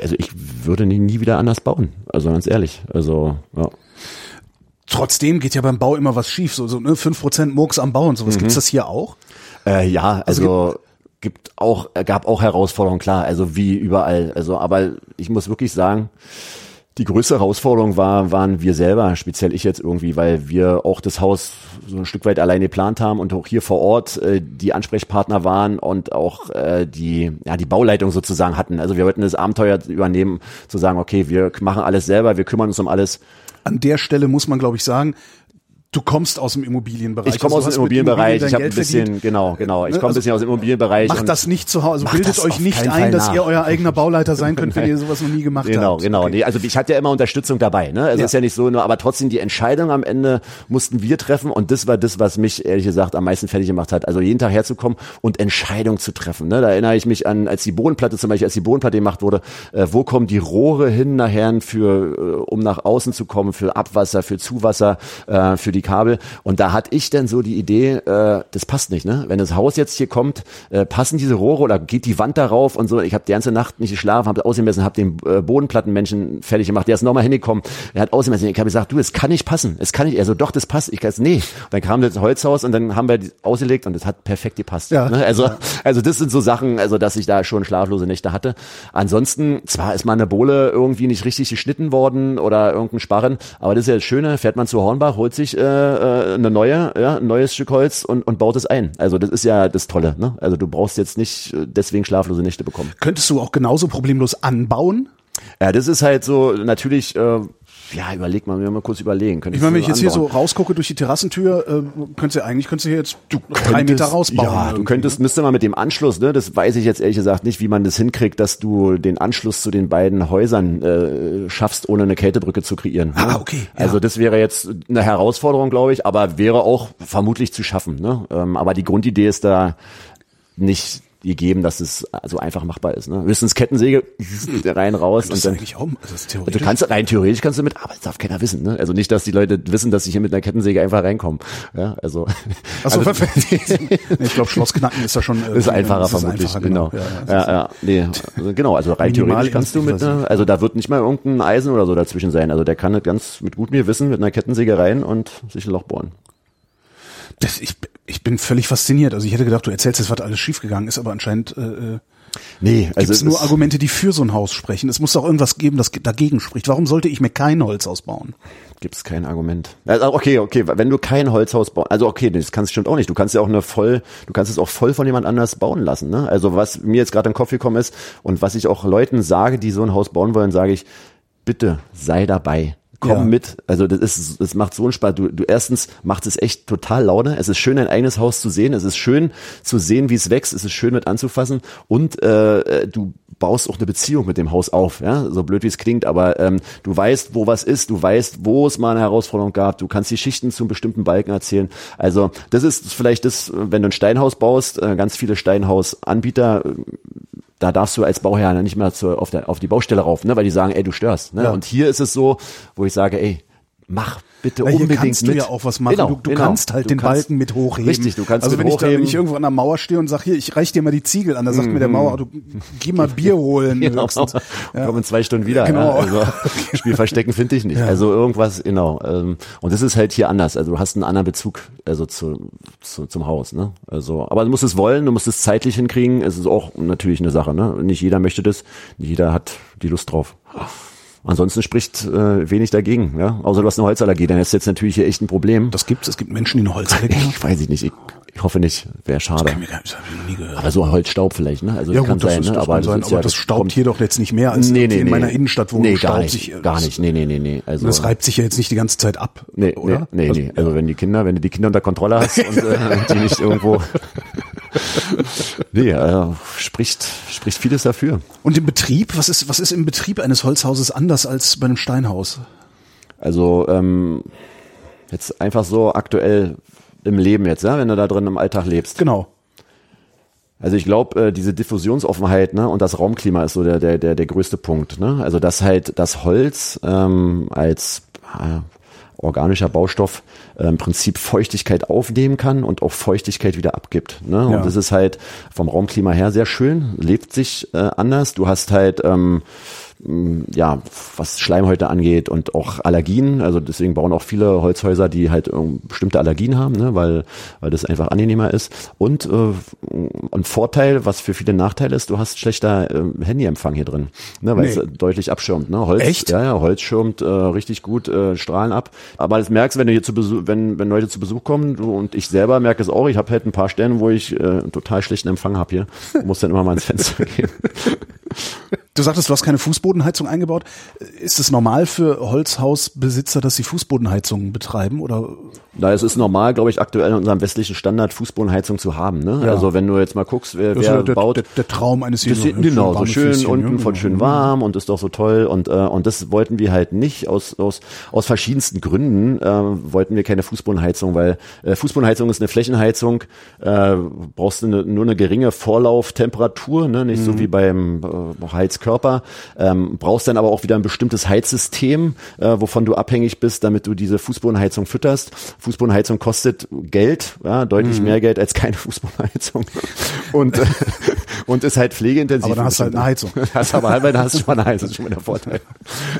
Also ich würde nie, nie wieder anders bauen. Also ganz ehrlich. Also ja. trotzdem geht ja beim Bau immer was schief. So, so ne, 5% Murks am Bau und Mhm. sowas. Gibt's das hier auch? Äh, ja, also, gibt auch, gab auch Herausforderungen, klar, also wie überall. Also, aber ich muss wirklich sagen, die größte Herausforderung war, waren wir selber, speziell ich jetzt irgendwie, weil wir auch das Haus so ein Stück weit alleine geplant haben und auch hier vor Ort äh, die Ansprechpartner waren und auch äh, die, ja, die Bauleitung sozusagen hatten. Also wir wollten das Abenteuer übernehmen, zu sagen, okay, wir machen alles selber, wir kümmern uns um alles. An der Stelle muss man, glaube ich, sagen, Du kommst aus dem Immobilienbereich. Ich komme Also aus dem Immobilienbereich. Immobilien Ich habe ein bisschen, verdient. genau, genau. Ich Ne, komme ein also bisschen aus dem Immobilienbereich. Macht das nicht zu Hause. Also bildet euch nicht ein, Fall dass nach. ihr euer eigener Bauleiter sein könnt, wenn ihr sowas noch nie gemacht Genau, habt. genau. Nee, also ich hatte ja immer Unterstützung dabei. Ne? Also Ja. ist ja nicht so, nur, aber trotzdem die Entscheidung am Ende mussten wir treffen und das war das, was mich ehrlich gesagt am meisten fertig gemacht hat. Also jeden Tag herzukommen und Entscheidungen zu treffen. Ne? Da erinnere ich mich an, als die Bodenplatte zum Beispiel, als die Bodenplatte gemacht wurde, äh, wo kommen die Rohre hin nachher für, äh, um nach außen zu kommen, für Abwasser, für Zuwasser, äh, für die Kabel. Und da hatte ich dann so die Idee, äh, das passt nicht. Ne? Wenn das Haus jetzt hier kommt, äh, passen diese Rohre oder geht die Wand darauf und so. Ich habe die ganze Nacht nicht geschlafen, habe ausgemessen, habe den äh, Bodenplattenmenschen fertig gemacht. Der ist nochmal hingekommen. Er hat ausgemessen. Ich habe gesagt, du, es kann nicht passen. Es kann nicht. Er so, doch, das passt. Ich gesagt, nee. Und dann kam das Holzhaus und dann haben wir die ausgelegt und das hat perfekt gepasst. Ja. Ne? Also, also das sind so Sachen, also dass ich da schon schlaflose Nächte hatte. Ansonsten, zwar ist mal eine Bohle irgendwie nicht richtig geschnitten worden oder irgendein Sparren, aber das ist ja das Schöne, fährt man zu Hornbach, holt sich äh, äh, eine neue, ja, ein neues Stück Holz und, und baut es ein. Also das ist ja das Tolle. Ne? Also du brauchst jetzt nicht äh, deswegen schlaflose Nächte bekommen. Könntest du auch genauso problemlos anbauen? Ja, das ist halt so natürlich, äh, ja, überleg mal, wir mal kurz überlegen. Könntest Ich meine, wenn ich du jetzt hier so anbauen? rausgucke durch die Terrassentür, äh, könntest du eigentlich könntest du hier jetzt drei Meter rausbauen. Ja, du könntest, müsste mal mit dem Anschluss, ne, das weiß ich jetzt ehrlich gesagt nicht, wie man das hinkriegt, dass du den Anschluss zu den beiden Häusern äh, schaffst, ohne eine Kältebrücke zu kreieren. Ne? Ah, okay, ja. Also das wäre jetzt eine Herausforderung, glaube ich, aber wäre auch vermutlich zu schaffen. Ne? Ähm, aber die Grundidee ist da nicht gegeben, dass es so einfach machbar ist. Ne? Höchstens Kettensäge rein raus und dann auch, das ist Du theoretisch. kannst rein theoretisch kannst du mit, aber das darf keiner wissen. Ne? Also nicht, dass die Leute wissen, dass sie hier mit einer Kettensäge einfach reinkommen. Ja, also, Achso, also ich glaube, Schlossknacken ist da schon äh, ist einfacher ist vermutlich. einfacher, genau. Ja, Ja, ja. ja, nee, also genau. Also rein theoretisch kannst du mit, einer, also da wird nicht mal irgendein Eisen oder so dazwischen sein. Also der kann das ganz mit gutem Gewissen mit einer Kettensäge rein und sich ein Loch bohren. Das, ich, ich bin völlig fasziniert. Also ich hätte gedacht, du erzählst jetzt, was alles schiefgegangen ist, aber anscheinend äh, äh, Nee, gibt also es nur Argumente, die für so ein Haus sprechen. Es muss doch irgendwas geben, das dagegen spricht. Warum sollte ich mir kein Holzhaus bauen? gibt es kein Argument. Also okay, okay, wenn du kein Holzhaus baust, also okay, das kannst du stimmt auch nicht. Du kannst ja auch eine voll, du kannst es auch voll von jemand anders bauen lassen. Ne? Also was mir jetzt gerade in den Kopf gekommen ist und was ich auch Leuten sage, die so ein Haus bauen wollen, sage ich, bitte sei dabei. Komm Ja. mit. Also das ist, das macht so einen Spaß. Du, du erstens macht es echt total Laune. Es ist schön, ein eigenes Haus zu sehen. Es ist schön zu sehen, wie es wächst. Es ist schön mit anzufassen. Und äh, du baust auch eine Beziehung mit dem Haus auf. Ja, so blöd wie es klingt, aber ähm, du weißt, wo was ist. Du weißt, wo es mal eine Herausforderung gab. Du kannst die Schichten zum bestimmten Balken erzählen. Also das ist vielleicht das, wenn du ein Steinhaus baust. Äh, ganz viele Steinhausanbieter äh, da darfst du als Bauherr nicht mehr zu, auf, der, auf die Baustelle rauf, ne, weil die sagen, ey, du störst. Ne? Ja. Und hier ist es so, wo ich sage, ey, mach bitte Na, unbedingt kannst du mit. ja auch was machen. Genau, du du genau. kannst halt Du den kannst- Balken mit hochheben. Richtig, du kannst Also wenn ich, da, wenn ich irgendwo an der Mauer stehe und sag hier, ich reich dir mal die Ziegel an, da sagt mir der Mauer, du geh mal Bier holen. Genau. höchstens. Ja. Komm in zwei Stunden wieder. Genau. Ja, also Spiel verstecken finde ich nicht. Also irgendwas, genau. Ähm, und das ist halt hier anders. Also du hast einen anderen Bezug also zu, zu, zum Haus. Ne? Also, aber du musst es wollen, du musst es zeitlich hinkriegen. Es ist auch natürlich eine Sache. Ne? Nicht jeder möchte das, nicht jeder hat die Lust drauf. Ansonsten spricht äh, wenig dagegen. Ja? Außer du hast eine Holzallergie, dann ist jetzt natürlich hier echt ein Problem. Das gibt's. Es gibt Menschen, die eine Holzallergie haben. Ich weiß ich nicht. Ich, ich hoffe nicht. Wäre schade. Das hab ich noch nie gehört. Aber so Holzstaub vielleicht, ne? Also Ja kann gut, das, sein, ist, ne? das aber kann sein, aber ja- das staubt kommt- hier doch jetzt nicht mehr als nee, nee, in nee. meiner Innenstadt, wo nee, gar nicht, sich... äh, gar nicht. Nee, nee, nee, nee. Also Das reibt sich ja jetzt nicht die ganze Zeit ab, Nee, oder? nee, nee, Also, nee. Also wenn die Kinder, wenn du die Kinder unter Kontrolle hast und äh, die nicht irgendwo. nee, äh, spricht, spricht vieles dafür. Und im Betrieb, was ist, was ist im Betrieb eines Holzhauses anders als bei einem Steinhaus? Also ähm, jetzt einfach so aktuell im Leben jetzt, ja, wenn du da drin im Alltag lebst. Genau. Also ich glaube, äh, diese Diffusionsoffenheit ne, und das Raumklima ist so der, der, der, der größte Punkt. Ne? Also dass halt das Holz ähm, als äh, organischer Baustoff äh, im Prinzip Feuchtigkeit aufnehmen kann und auch Feuchtigkeit wieder abgibt. Ne? Ja. Und das ist halt vom Raumklima her sehr schön, lebt sich äh, anders. Du hast halt ähm, ja, was Schleimhäute angeht und auch Allergien. Also deswegen bauen auch viele Holzhäuser, die halt ähm, bestimmte Allergien haben, ne? weil, weil das einfach angenehmer ist. Und äh, ein Vorteil, was für viele Nachteil ist, du hast schlechter ähm, Handyempfang hier drin, ne? weil Nee. es deutlich abschirmt. Ne? Holz, Echt? Ja, ja, Holz schirmt äh, richtig gut äh, Strahlen ab. Aber das merkst du, wenn du hier zu Besuch, wenn, wenn Leute zu Besuch kommen, du und ich selber merke es auch, ich habe halt ein paar Stellen, wo ich äh, einen total schlechten Empfang habe hier. Muss dann immer mal ins Fenster gehen. Du sagtest, du hast keine Fußbodenheizung eingebaut. Ist es normal für Holzhausbesitzer, dass sie Fußbodenheizungen betreiben oder? Na, es ist normal, glaube ich, aktuell in unserem westlichen Standard Fußbodenheizung zu haben. Ne? Ja. Also wenn du jetzt mal guckst, wer, wer der, baut, der, der Traum eines jeden genau, so schön Füßchen, unten ja, von schön warm und ist doch so toll und äh, und das wollten wir halt nicht aus aus aus verschiedensten Gründen äh, wollten wir keine Fußbodenheizung, weil äh, Fußbodenheizung ist eine Flächenheizung, äh, brauchst du eine, nur eine geringe Vorlauftemperatur, ne, nicht Mhm. so wie beim äh, Heizkörper, ähm, brauchst dann aber auch wieder ein bestimmtes Heizsystem, äh, wovon du abhängig bist, damit du diese Fußbodenheizung fütterst. Fußbodenheizung kostet Geld, ja, Mhm. deutlich mehr Geld als keine Fußbodenheizung und äh, und ist halt pflegeintensiv. Aber dann hast du halt eine Heizung. Hast aber halber, dann hast du schon eine Heizung, das ist schon mal der Vorteil.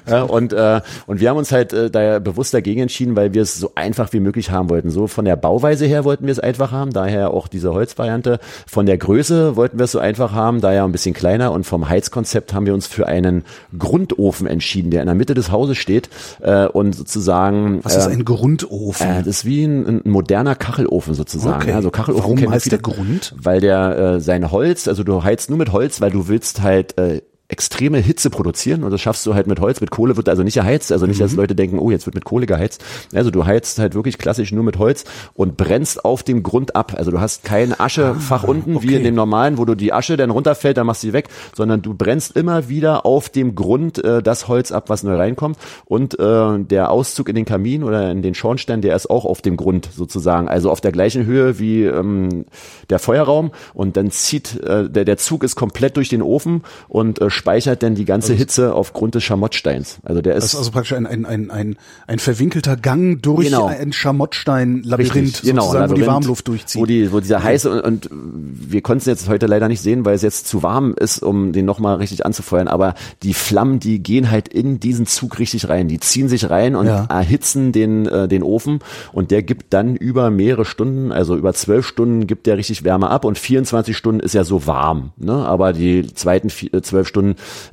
Ja, und, äh, und wir haben uns halt äh, da bewusst dagegen entschieden, weil wir es so einfach wie möglich haben wollten. So von der Bauweise her wollten wir es einfach haben, daher auch diese Holzvariante. Von der Größe wollten wir es so einfach haben, daher ein bisschen kleiner. Und vom Heizkonzept haben wir uns für einen Grundofen entschieden, der in der Mitte des Hauses steht äh, und sozusagen Was ist äh, ein Grundofen? äh, das ist wie ein, ein moderner Kachelofen sozusagen. Okay. Also Kachelofen Warum heißt viele, der Grund? Weil der äh, sein Holz, also du heizt nur mit Holz, weil du willst halt äh, extreme Hitze produzieren und das schaffst du halt mit Holz. Mit Kohle wird also nicht geheizt, also nicht, dass Mhm. Leute denken, oh, jetzt wird mit Kohle geheizt. Also du heizt halt wirklich klassisch nur mit Holz und brennst auf dem Grund ab. Also du hast kein Aschefach unten, wie Ah, okay. in dem normalen, wo du die Asche dann runterfällt, dann machst du sie weg, sondern du brennst immer wieder auf dem Grund äh, das Holz ab, was neu reinkommt und äh, der Auszug in den Kamin oder in den Schornstein, der ist auch auf dem Grund sozusagen, also auf der gleichen Höhe wie ähm, der Feuerraum und dann zieht äh, der, der Zug ist komplett durch den Ofen und äh, speichert dann die ganze Hitze aufgrund des Schamottsteins. Also der Das ist ist also praktisch ein, ein, ein, ein, ein verwinkelter Gang durch Genau. ein Schamottstein-Labyrinth, genau, wo die Warmluft durchzieht. Wo, die, wo dieser heiße und, und wir konnten es jetzt heute leider nicht sehen, weil es jetzt zu warm ist, um den nochmal richtig anzufeuern. Aber die Flammen, die gehen halt in diesen Zug richtig rein. Die ziehen sich rein und Ja. erhitzen den, äh, den Ofen und der gibt dann über mehrere Stunden, also über zwölf Stunden gibt der richtig Wärme ab und 24 Stunden ist ja so warm. Ne? Aber die zweiten äh, zwölf Stunden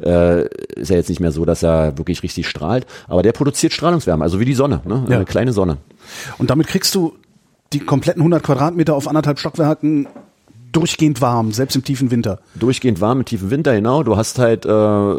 äh, ist ja jetzt nicht mehr so, dass er wirklich richtig strahlt. Aber der produziert Strahlungswärme, also wie die Sonne, ne? Ja. eine kleine Sonne. Und damit kriegst du die kompletten 100 Quadratmeter auf anderthalb Stockwerken durchgehend warm, selbst im tiefen Winter. durchgehend warm im tiefen Winter, genau. Du hast halt äh,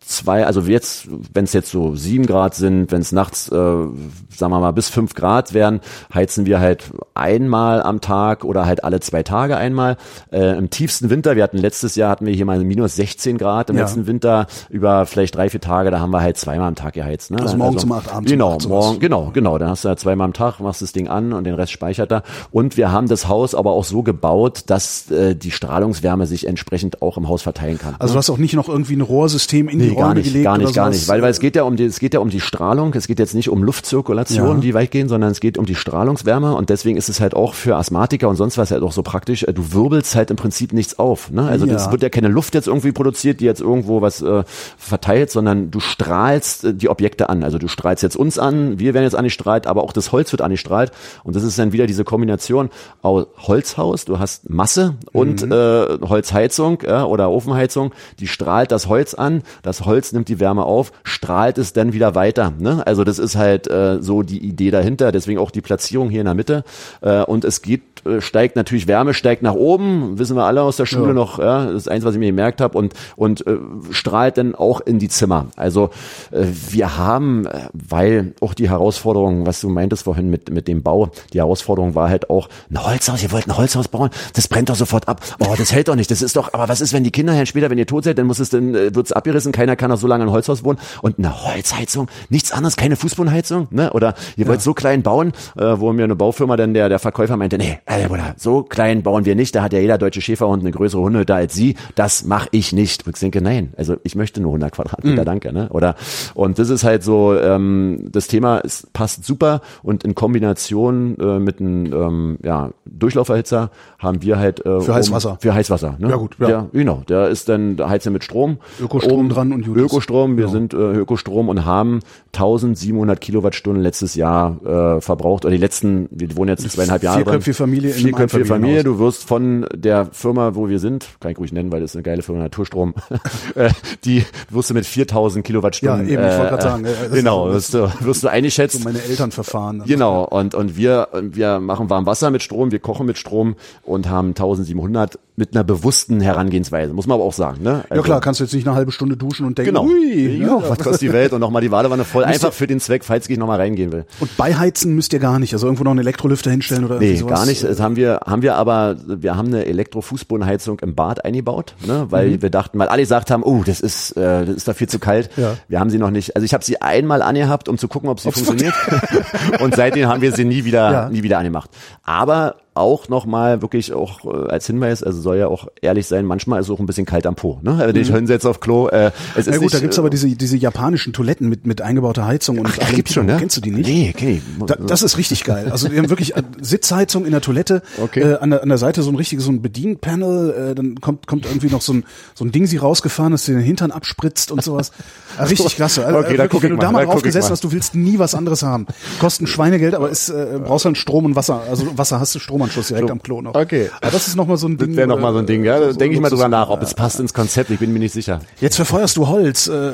zwei, also jetzt, wenn es jetzt so sieben Grad sind, wenn es nachts, äh, sagen wir mal, bis fünf Grad werden, heizen wir halt einmal am Tag oder halt alle zwei Tage einmal. Äh, Im tiefsten Winter, wir hatten letztes Jahr hatten wir hier mal minus 16 Grad, im Ja. letzten Winter über vielleicht drei, vier Tage, da haben wir halt zweimal am Tag geheizt. Ne? Also morgens um acht, abends um Genau, acht, sowas. morgen, genau, genau. Dann hast du ja zweimal am Tag, machst das Ding an und den Rest speichert er. Und wir haben das Haus aber auch so gebaut, dass äh, die Strahlungswärme sich entsprechend auch im Haus verteilen kann. Also du hast auch nicht noch irgendwie ein Rohrsystem in die Nee, Räume gar nicht, gelegt gar oder nicht, gar sowas? nicht. Weil, weil es geht ja um die, es geht ja um die Strahlung. Es geht jetzt nicht um Luftzirkulation, Ja. die weit gehen, sondern es geht um die Strahlungswärme. Und deswegen ist es halt auch für Asthmatiker und sonst was halt auch so praktisch. äh, Du wirbelst halt im Prinzip nichts auf. Ne? Also Ja. es wird ja keine Luft jetzt irgendwie produziert, die jetzt irgendwo was äh, verteilt, sondern du strahlst äh, die Objekte an. Also du strahlst jetzt uns an, wir werden jetzt angestrahlt, aber auch das Holz wird angestrahlt. Und das ist dann wieder diese Kombination aus Holzhaus, du hast Masse und äh, Holzheizung ja, oder Ofenheizung, die strahlt das Holz an, das Holz nimmt die Wärme auf, strahlt es dann wieder weiter. Ne? Also das ist halt äh, so die Idee dahinter, deswegen auch die Platzierung hier in der Mitte. Äh, und es geht, äh, steigt natürlich Wärme, steigt nach oben, wissen wir alle aus der Schule Ja. noch, ja, das ist eins, was ich mir gemerkt habe, und, und äh, strahlt dann auch in die Zimmer. Also äh, wir haben, äh, weil auch die Herausforderung, was du meintest vorhin mit, mit dem Bau, die Herausforderung war halt auch, ein Holzhaus, ihr wollt ein Holzhaus bauen, das brennt doch sofort ab. Oh, das hält doch nicht, das ist doch, aber was ist, wenn die Kinder dann später, wenn ihr tot seid, dann muss es dann, äh, wird's abgerissen, keiner kann auch so lange in Holzhaus wohnen. Und eine Holzheizung, nichts anderes, keine Fußbodenheizung, ne? Oder ihr wollt so klein bauen, äh, wo mir eine Baufirma dann der, der Verkäufer meinte, nee, äh, Bruder, so klein bauen wir nicht, da hat ja jeder deutsche Schäferhund eine größere Hundehütte als sie, das mache ich nicht. Und ich denke, nein, also ich möchte nur 100 Quadratmeter, danke, ne? Oder, und das ist halt so, ähm, das Thema ist, passt super. Und in Kombination äh, mit einem ähm, ja, Durchlauferhitzer haben wir halt äh, Für Heißwasser. Für Heißwasser, ne? Ja, gut, ja. Der, genau, der ist dann, heizt ja mit Strom. Ökostrom Oben- dran und Judas. Ökostrom, wir sind äh, Ökostrom und haben 1700 Kilowattstunden letztes Jahr äh, verbraucht oder die letzten, wir wohnen jetzt zweieinhalb Jahre. Vierköpfige Familie Vierköpfige Familie. Du wirst von der Firma, wo wir sind, kann ich ruhig nennen, weil das ist eine geile Firma, Naturstrom, äh, die wirst du mit 4000 Kilowattstunden. Ja, eben, ich wollte äh, gerade sagen, äh, das genau, wirst du, wirst du eingeschätzt. So meine Eltern verfahren. Genau, und, und wir, wir machen warm Wasser mit Strom, wir kochen mit Strom und haben 1700 mit einer bewussten Herangehensweise, muss man aber auch sagen. Ne? Ja klar, kannst du jetzt nicht eine halbe Stunde duschen und denken, Genau. ui, ja, was kostet die Welt? Und nochmal die Badewanne voll, einfach für den Zweck, falls ich nochmal reingehen will. Und beiheizen müsst ihr gar nicht. Also irgendwo noch einen Elektrolüfter hinstellen oder Nee, sowas. gar nicht. Das haben wir, haben wir aber, wir haben eine Elektrofußbodenheizung im Bad eingebaut, ne? weil wir dachten, weil alle gesagt haben, oh, das ist, äh, das ist da viel zu kalt. Mhm. Ja. Wir haben sie noch nicht, also ich habe sie einmal angehabt, um zu gucken, ob sie funktioniert. Und seitdem haben wir sie nie wieder, Ja. nie wieder angemacht. Aber auch nochmal wirklich auch äh, als Hinweis, also soll ja auch ehrlich sein, manchmal ist es auch ein bisschen kalt am Po. Ne? Also dich hinsetzt auf Klo. Äh, es ist Mhm. Ja gut, nicht, da gibt's äh, aber diese, diese japanischen Toiletten mit, mit eingebauter Heizung und Ach, allem gibt's schon, ne? Kennst du die nicht? Nee, kenn ich. Da, das ist richtig geil. Also die haben wirklich äh, Sitzheizung in der Toilette, Okay. äh, an, der, an der Seite so ein richtiges so ein Bedienpanel, äh, dann kommt kommt irgendwie noch so ein so ein Ding sie rausgefahren, das dir den Hintern abspritzt und sowas. Äh, richtig klasse. Also, Okay, da wirklich, guck wenn du da mal, da drauf mal. hast, du willst nie was anderes haben. Kosten Schweinegeld, aber ist äh, brauchst dann Strom und Wasser. Also Wasser hast du Stromanschluss direkt am Klo noch. Okay. Aber das ist noch mal so ein Ding. Nochmal so ein Ding, ja. Da so- denke ich mal drüber nach, ob es passt ins Konzept. Ich bin mir nicht sicher. Jetzt verfeuerst du Holz. Äh,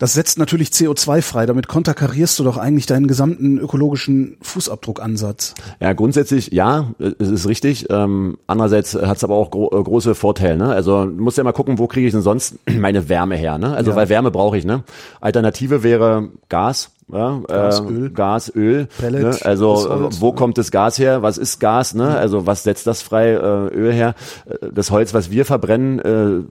das setzt natürlich CO2 frei. Damit konterkarierst du doch eigentlich deinen gesamten ökologischen Fußabdruckansatz. Ja, grundsätzlich ja, es ist richtig. Ähm, andererseits hat es aber auch gro äh, große Vorteile. Ne? Also du musst ja mal gucken, wo kriege ich denn sonst meine Wärme her? Ne? Also Ja. weil Wärme brauche ich. Ne? Alternative wäre Gas. Ja, Gas, äh, Öl. Gas, Öl. Pellet, ne? Also Holz, äh, wo ja. kommt das Gas her? Was ist Gas? Ne? Also was setzt das frei? Äh, Öl her? Äh, Das Holz, was wir verbrennen, äh,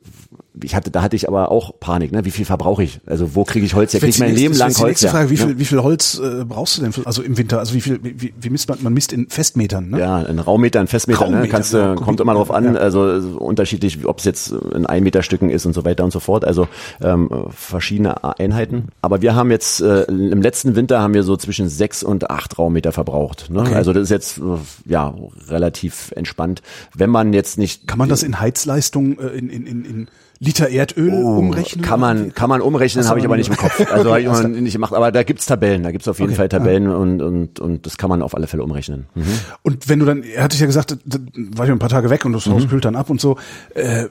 ich hatte, da hatte ich aber auch Panik. Ne? Wie viel verbrauche ich? Also wo kriege ich Holz her? Kriege ich mein Das Leben lang Holz nächste her? Frage, wie viel, wie viel Holz äh, brauchst du denn? Für, also im Winter, also wie viel, wie, wie misst man, man misst in Festmetern, ne? Ja, ein Raummeter, ein Festmeter, ne? Raummeter, Kannst ja, du, kommt immer drauf an, also äh, unterschiedlich, ob es jetzt in ein Meter Stücken ist und so weiter und so fort. Also ähm, verschiedene Einheiten. Aber wir haben jetzt äh, im letzten Winter haben wir so zwischen sechs und acht Raummeter verbraucht. Ne? Okay. Also das ist jetzt äh, ja relativ entspannt. Wenn man jetzt nicht Kann man das in Heizleistung, äh, in, in, in, in Liter Erdöl umrechnen? Oh, Kann man, kann man umrechnen, habe ich aber nicht im Kopf. Also habe ich nicht gemacht. Aber da gibt's Tabellen, da gibt's auf jeden Okay, Fall Tabellen und, und, und das kann man auf alle Fälle umrechnen. Mhm. Und wenn du dann, er hatte ich ja gesagt, war ich ein paar Tage weg und das Mhm. Haus kühlt dann ab und so. Äh,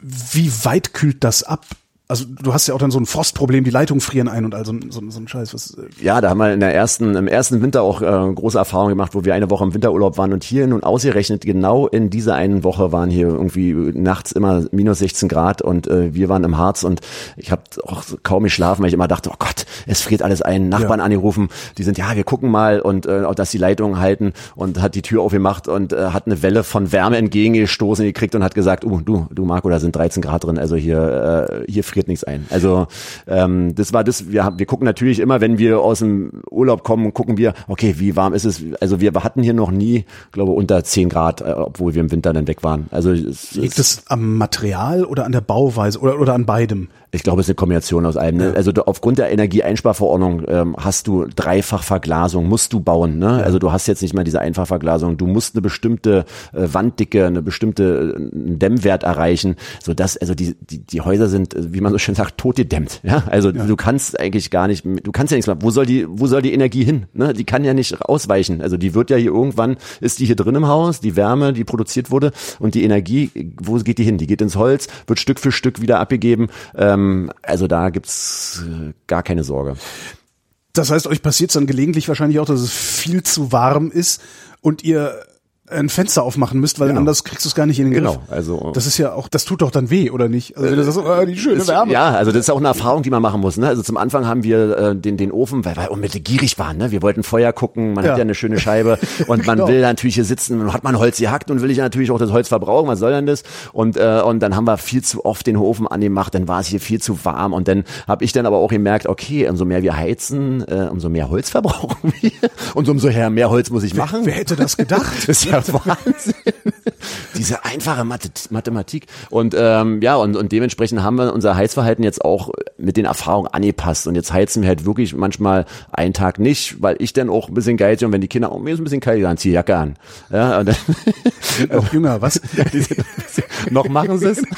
wie weit kühlt das ab? Also du hast ja auch dann so ein Frostproblem, die Leitungen frieren ein und all so, ein- so, so ein Scheiß. Was, äh, Ja, da haben wir in der ersten, im ersten Winter auch äh, große Erfahrungen gemacht, wo wir eine Woche im Winterurlaub waren und hier nun ausgerechnet, genau in dieser einen Woche waren hier irgendwie nachts immer minus 16 Grad und äh, wir waren im Harz und ich habe auch kaum geschlafen, weil ich immer dachte, oh Gott, es friert alles ein. Nachbarn Ja. angerufen, die sind, ja, wir gucken mal und äh, auch, dass die Leitungen halten und hat die Tür aufgemacht und äh, hat eine Welle von Wärme entgegengestoßen gekriegt und hat gesagt, uh, du, du Marco, da sind 13 Grad drin, also hier, äh, hier friert nichts ein. Also ähm, das war das, wir, haben- wir gucken natürlich immer, wenn wir aus dem Urlaub kommen, gucken wir, okay, wie warm ist es? Also wir hatten hier noch nie, glaube unter 10 Grad, äh, obwohl wir im Winter dann weg waren. Also es, liegt es am Material oder an der Bauweise oder, oder an beidem? Ich glaube, es ist eine Kombination aus allem. Ne? Also aufgrund der Energieeinsparverordnung ähm, hast du Dreifachverglasung, musst du bauen. Ne? Also du hast jetzt nicht mal diese Einfachverglasung. Du musst eine bestimmte äh, Wanddicke, eine bestimmte äh, Dämmwert erreichen, so dass also die die die Häuser sind, äh, wie man so schön sagt, totgedämmt. Ja, also du kannst eigentlich gar nicht, du kannst ja nichts machen. Wo soll die wo soll die Energie hin? Ne? Die kann ja nicht ausweichen. Also die wird ja hier irgendwann ist die hier drin im Haus, die Wärme, die produziert wurde und die Energie, wo geht die hin? Die geht ins Holz, wird Stück für Stück wieder abgegeben. Ähm, also da gibt's äh, gar keine Sorge. Das heißt, euch passiert dann gelegentlich wahrscheinlich auch, dass es viel zu warm ist und ihr ein Fenster aufmachen müsst, weil Genau. anders kriegst du es gar nicht in den Genau, Griff. also- das ist ja auch, das tut doch dann weh, oder nicht? Also wenn du sagst, oh, die schöne Ist- Wärme. Ja, also das ist auch eine Erfahrung, die man machen muss. Ne? Also zum Anfang haben wir äh, den, den Ofen, weil wir unbedingt gierig waren. Ne? Wir wollten Feuer gucken, man Ja. hat ja eine schöne Scheibe und man Genau. will natürlich hier sitzen, und hat man Holz gehackt und will ich natürlich auch das Holz verbrauchen, was soll denn das? Und, äh, und dann haben wir viel zu oft den Ofen angemacht, dann war es hier viel zu warm und dann habe ich dann aber auch gemerkt, okay, umso mehr wir heizen, äh, umso mehr Holz verbrauchen wir und umso mehr Holz muss ich machen. Wer hätte das gedacht? Das ist Wahnsinn. Diese einfache Mathe Mathematik. Und ähm, ja, und, und dementsprechend haben wir unser Heizverhalten jetzt auch mit den Erfahrungen angepasst. Und jetzt heizen wir halt wirklich manchmal einen Tag nicht, weil ich dann auch ein bisschen geizig und wenn die Kinder, oh, mir ist ein bisschen kalt, dann zieh die Jacke an. Ja, und dann, noch jünger, was? noch machen sie es.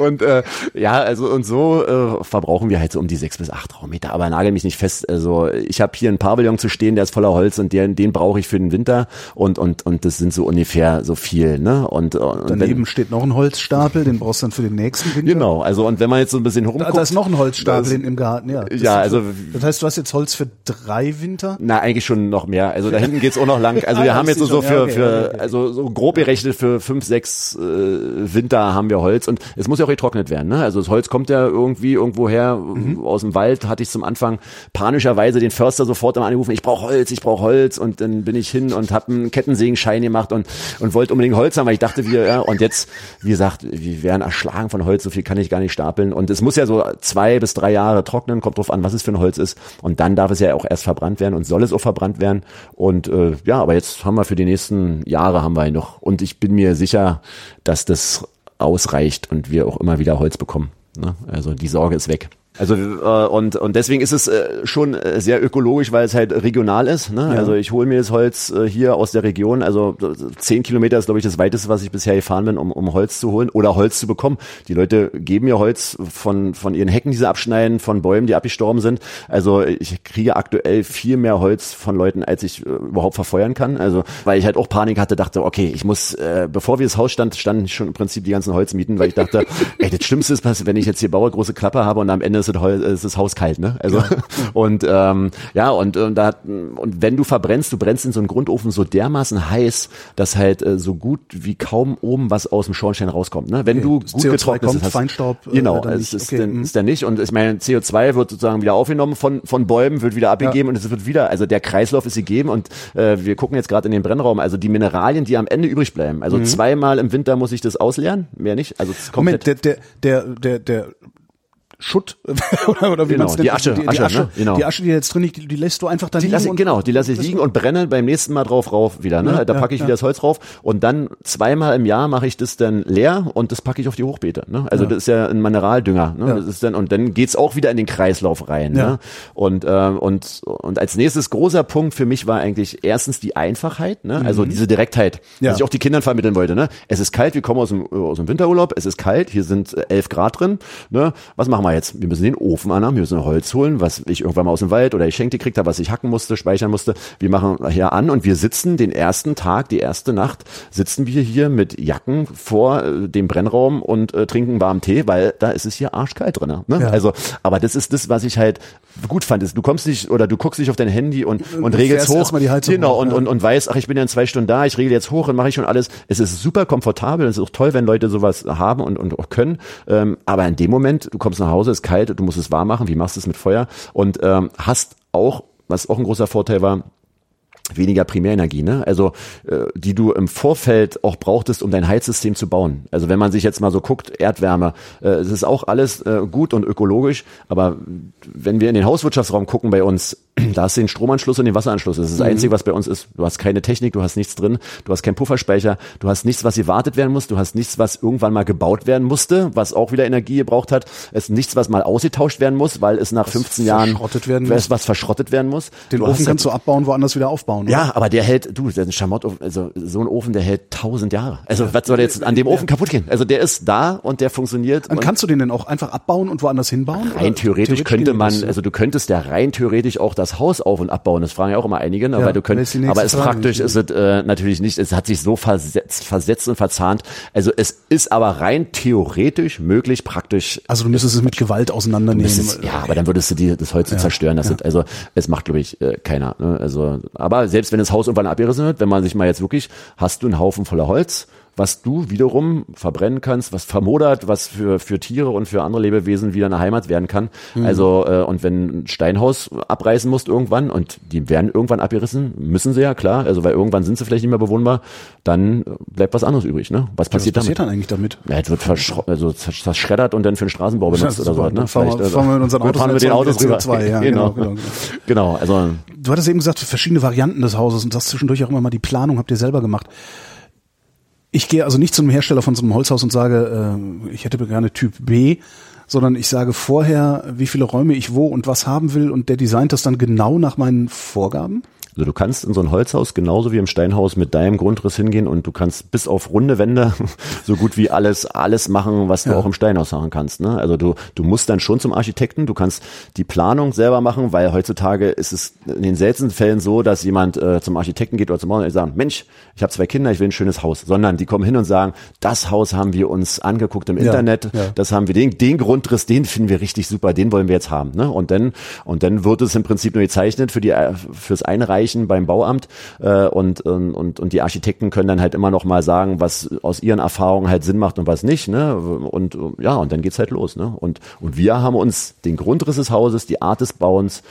und äh, ja, also und so äh, verbrauchen wir halt so um die sechs bis acht Raummeter. Aber nagel mich nicht fest. Also ich habe hier einen Pavillon zu stehen, der ist voller Holz und den, den brauche ich für den Winter und und und das sind so ungefähr so viel. Ne? Und, und daneben wenn, steht noch ein Holzstapel, den brauchst du dann für den nächsten Winter. Genau. Also und wenn man jetzt so ein bisschen rumguckt, da, da ist noch ein Holzstapel das, im Garten. Ja. Ja, also das heißt, du hast jetzt Holz für drei Winter? Na, eigentlich schon noch mehr. Also da hinten geht's auch noch lang. Also wir ah, haben jetzt so, so für, ja, okay, für okay. also so grob gerechnet für fünf, sechs äh, Winter haben wir Holz und es muss ja auch getrocknet werden. Ne? Also das Holz kommt ja irgendwie irgendwoher mhm. aus dem Wald. Hatte ich zum Anfang panischerweise den Förster sofort immer angerufen, ich brauche Holz, ich brauche Holz und dann bin ich hin und habe einen Kettensägenschein gemacht und und wollte unbedingt Holz haben, weil ich dachte, wir ja und jetzt wie gesagt, wir werden erschlagen von Holz, so viel kann ich gar nicht stapeln und es muss ja so zwei bis drei Jahre trocknen, kommt drauf an, was es für ein Holz ist und dann darf es ja auch erst verbrannt werden und soll es auch verbrannt werden und äh, ja, aber jetzt haben wir für die nächsten Jahre haben wir noch und ich bin mir sicher, dass das ausreicht und wir auch immer wieder Holz bekommen. Ne? Also die Sorge ist weg. Also äh, und und deswegen ist es äh, schon äh, sehr ökologisch, weil es halt regional ist. Ne? Ja. Also ich hole mir das Holz äh, hier aus der Region. Also zehn Kilometer ist glaube ich das weiteste, was ich bisher gefahren bin, um, um Holz zu holen oder Holz zu bekommen. Die Leute geben mir Holz von von ihren Hecken, die sie abschneiden, von Bäumen, die abgestorben sind. Also ich kriege aktuell viel mehr Holz von Leuten, als ich äh, überhaupt verfeuern kann. Also weil ich halt auch Panik hatte, dachte, okay, ich muss, äh, bevor wir das Haus stand, standen schon im Prinzip die ganzen Holzmieten, weil ich dachte, ey, das Schlimmste ist, wenn ich jetzt hier baue, große Klappe habe und am Ende ist das, ist das Haus kalt, ne? Also ja. und ähm, ja und und da und wenn du verbrennst, du brennst in so einen Grundofen so dermaßen heiß, dass halt äh, so gut wie kaum oben was aus dem Schornstein rauskommt, ne? Wenn okay. du gut CO2 getrocknet kommt, hast, Feinstaub äh, genau, es ist, okay. dann, mhm. ist dann nicht und ich meine CO2 wird sozusagen wieder aufgenommen von von Bäumen, wird wieder abgegeben ja. und es wird wieder, also der Kreislauf ist gegeben und äh, wir gucken jetzt gerade in den Brennraum, also die Mineralien, die am Ende übrig bleiben. Also mhm. zweimal im Winter muss ich das ausleeren, mehr nicht. Also Moment, der der der der der Schutt oder, oder wie genau, die Asche, die, die, Asche, Asche, ne? genau. die Asche, die jetzt drin liegt, die, die lässt du einfach da die liegen. Lasse, genau, die lasse ich liegen und brenne beim nächsten Mal drauf rauf wieder. Ne? Ja, da packe ich ja. wieder das Holz drauf und dann zweimal im Jahr mache ich das dann leer und das packe ich auf die Hochbeete. Ne? Also ja. das ist ja ein Mineraldünger. Ne? Das ist dann und dann geht's auch wieder in den Kreislauf rein. Ne? Und äh, und und als nächstes großer Punkt für mich war eigentlich erstens die Einfachheit, ne? also mhm. diese Direktheit, ja. was ich auch die Kindern vermitteln wollte. Ne? Es ist kalt, wir kommen aus dem aus dem Winterurlaub, es ist kalt, hier sind elf Grad drin. Ne? Was machen wir jetzt? Wir müssen den Ofen an, wir müssen Holz holen, was ich irgendwann mal aus dem Wald oder ich schenkte gekriegt habe, was ich hacken musste, speichern musste. Wir machen hier an und wir sitzen den ersten Tag, die erste Nacht, sitzen wir hier mit Jacken vor äh, dem Brennraum und äh, trinken warmen Tee, weil da ist es hier arschkalt drin. Ne? Ja. Also, aber das ist das, was ich halt gut fand. Ist, du kommst nicht oder du guckst nicht auf dein Handy und und regelst hoch. Genau hoch, und, ja. und und weißt, ach ich bin ja in zwei Stunden da, ich regel jetzt hoch und mache ich schon alles. Es ist super komfortabel, es ist auch toll, wenn Leute sowas haben und und auch können. Ähm, aber in dem Moment, du kommst nach Hause, es ist kalt, du musst es warm machen, wie machst du es mit Feuer und ähm, hast auch, was auch ein großer Vorteil war, weniger Primärenergie, ne? Also äh, die du im Vorfeld auch brauchtest, um dein Heizsystem zu bauen. Also wenn man sich jetzt mal so guckt, Erdwärme, äh, es ist auch alles äh, gut und ökologisch, aber wenn wir in den Hauswirtschaftsraum gucken bei uns, da hast du den Stromanschluss und den Wasseranschluss. Das ist das mhm. Einzige, was bei uns ist. Du hast keine Technik, du hast nichts drin, du hast keinen Pufferspeicher, du hast nichts, was gewartet werden muss, du hast nichts, was irgendwann mal gebaut werden musste, was auch wieder Energie gebraucht hat. Es ist nichts, was mal ausgetauscht werden muss, weil es nach was 15 Jahren muss. was verschrottet werden muss. Den du Ofen kannst du abbauen, woanders wieder aufbauen. Oder? Ja, aber der hält, du, der Schamott, also so ein Ofen, der hält tausend Jahre. Also ja, was soll jetzt an dem Ofen ja. kaputt gehen? Also der ist da und der funktioniert. Dann kannst du den denn auch einfach abbauen und woanders hinbauen? Rein theoretisch, theoretisch könnte man, also du könntest ja rein theoretisch auch das Haus auf und abbauen. Das fragen ja auch immer einige, ne? ja, weil du könntest, aber es praktisch ist es äh, natürlich nicht, es hat sich so versetzt, versetzt und verzahnt. Also es ist aber rein theoretisch möglich, praktisch. Also du müsstest es mit Gewalt auseinandernehmen. Müsstest, ja, aber dann würdest du die, das Holz ja, zerstören. Das sind, also es macht, glaube ich, äh, keiner. Ne? Also, aber selbst wenn das Haus irgendwann abgerissen wird, wenn man sich mal jetzt wirklich, hast du einen Haufen voller Holz, was du wiederum verbrennen kannst, was vermodert, was für, für Tiere und für andere Lebewesen wieder eine Heimat werden kann. Mhm. Also, äh, und wenn ein Steinhaus abreißen musst irgendwann, und die werden irgendwann abgerissen, müssen sie ja, klar, also weil irgendwann sind sie vielleicht nicht mehr bewohnbar, dann bleibt was anderes übrig, ne? Was passiert, was passiert damit? dann eigentlich damit? Ja, es wird also zerschreddert und dann für den Straßenbau benutzt ja, oder so, ne? Fahren, wir, fahren wir mit unseren Autos, fahren mit den Autos rüber. CO2, ja, genau. Genau, genau, genau. also. Du hattest eben gesagt, verschiedene Varianten des Hauses und das zwischendurch auch immer mal die Planung habt ihr selber gemacht. Ich gehe also nicht zu einem Hersteller von so einem Holzhaus und sage, äh, ich hätte gerne Typ B, sondern ich sage vorher, wie viele Räume ich wo und was haben will und der designt das dann genau nach meinen Vorgaben? Also du kannst in so ein Holzhaus genauso wie im Steinhaus mit deinem Grundriss hingehen und du kannst bis auf runde Wände so gut wie alles alles machen, was du Ja. auch im Steinhaus machen kannst. Ne? Also du du musst dann schon zum Architekten, du kannst die Planung selber machen, weil heutzutage ist es in den seltensten Fällen so, dass jemand äh, zum Architekten geht oder zum Bauern und sagt, Mensch, ich habe zwei Kinder, ich will ein schönes Haus, sondern die kommen hin und sagen, das Haus haben wir uns angeguckt im Ja, Internet, ja. das haben wir den den Grundriss, den finden wir richtig super, den wollen wir jetzt haben. Ne? Und dann und dann wird es im Prinzip nur gezeichnet für die äh, fürs Einreichen beim Bauamt äh, und, und und die Architekten können dann halt immer noch mal sagen, was aus ihren Erfahrungen halt Sinn macht und was nicht. Ne? Und ja und dann geht's halt los. Ne? Und und wir haben uns den Grundriss des Hauses, die Art des Bauens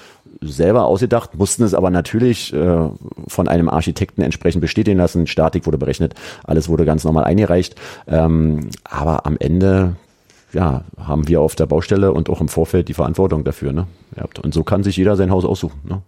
selber ausgedacht, mussten es aber natürlich äh, von einem Architekten entsprechend bestätigen lassen. Statik wurde berechnet, alles wurde ganz normal eingereicht. Ähm, aber am Ende ja, haben wir auf der Baustelle und auch im Vorfeld die Verantwortung dafür. Ne? Und so kann sich jeder sein Haus aussuchen ne?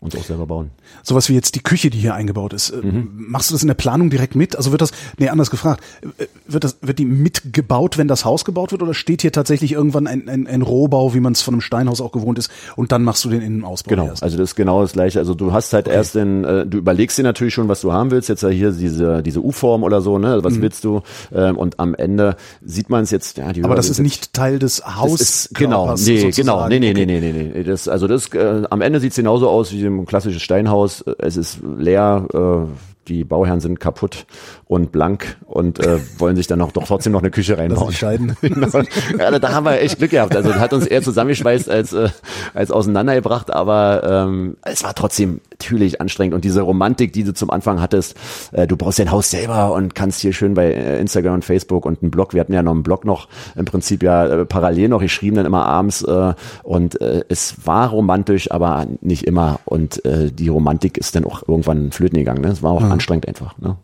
Und auch selber bauen. Sowas wie jetzt die Küche, die hier eingebaut ist. Äh, Mhm. Machst du das in der Planung direkt mit? Also wird das, nee, anders gefragt, äh, wird das, wird die mitgebaut, wenn das Haus gebaut wird oder steht hier tatsächlich irgendwann ein, ein, ein Rohbau, wie man es von einem Steinhaus auch gewohnt ist und dann machst du den Innenausbau Genau, erst? also das ist genau das gleiche. Also du hast halt erst den, äh, du überlegst dir natürlich schon, was du haben willst. Jetzt ja hier diese diese U-Form oder so, ne? Mhm. Was willst du? Ähm, und am Ende sieht man es jetzt. Ja, die Aber das ist nicht Teil des ist, genau, nee, genau, sozusagen. nee, nee, Okay. nee, nee, nee, nee. Das, also das, äh, am Ende sieht's genauso aus wie ein klassisches Steinhaus. Es ist leer, äh, die Bauherren sind kaputt und blank und äh, wollen sich dann auch doch trotzdem noch eine Küche reinbauen. dich scheiden. Genau. ja, da haben wir echt Glück gehabt. Also das hat uns eher zusammengeschweißt als, äh, als auseinandergebracht, aber ähm, es war trotzdem natürlich anstrengend. Und diese Romantik, die du zum Anfang hattest, äh, du baust dein Haus selber und kannst hier schön bei äh, Instagram und Facebook und einen Blog, wir hatten ja noch einen Blog noch im Prinzip ja äh, parallel noch geschrieben, dann immer abends äh, und äh, es war romantisch, aber nicht immer. Und äh, die Romantik ist dann auch irgendwann flöten gegangen. Ne? Es war auch anstrengend einfach. Ne?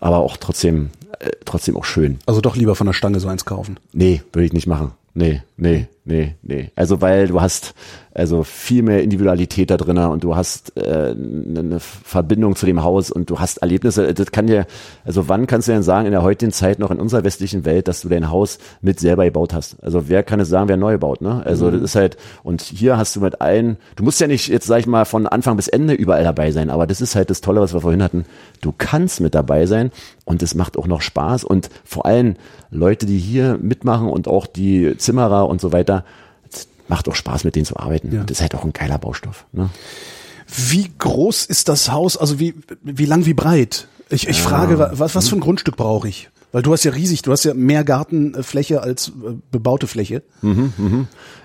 Aber auch trotzdem, äh, trotzdem auch schön. Also doch lieber von der Stange so eins kaufen. Nee, würde ich nicht machen. Nee, nee, nee, nee. Also weil du hast also viel mehr Individualität da drin und du hast äh, eine Verbindung zu dem Haus und du hast Erlebnisse. Das kann dir, also wann kannst du denn sagen, in der heutigen Zeit noch in unserer westlichen Welt, dass du dein Haus mit selber gebaut hast? Also wer kann es sagen, wer neu baut, ne? Also das ist halt, und hier hast du mit allen, du musst ja nicht jetzt, sag ich mal, von Anfang bis Ende überall dabei sein, aber das ist halt das Tolle, was wir vorhin hatten. Du kannst mit dabei sein und es macht auch noch Spaß und vor allem Leute, die hier mitmachen und auch die Zimmerer und so weiter, es macht auch Spaß, mit denen zu arbeiten. Ja. Das ist halt auch ein geiler Baustoff. Ne? Wie groß ist das Haus? Also wie, wie lang, wie breit? Ich, ich frage, wa- was, was für ein Grundstück brauche ich? Weil du hast ja riesig, du hast ja mehr Gartenfläche als äh, bebaute Fläche.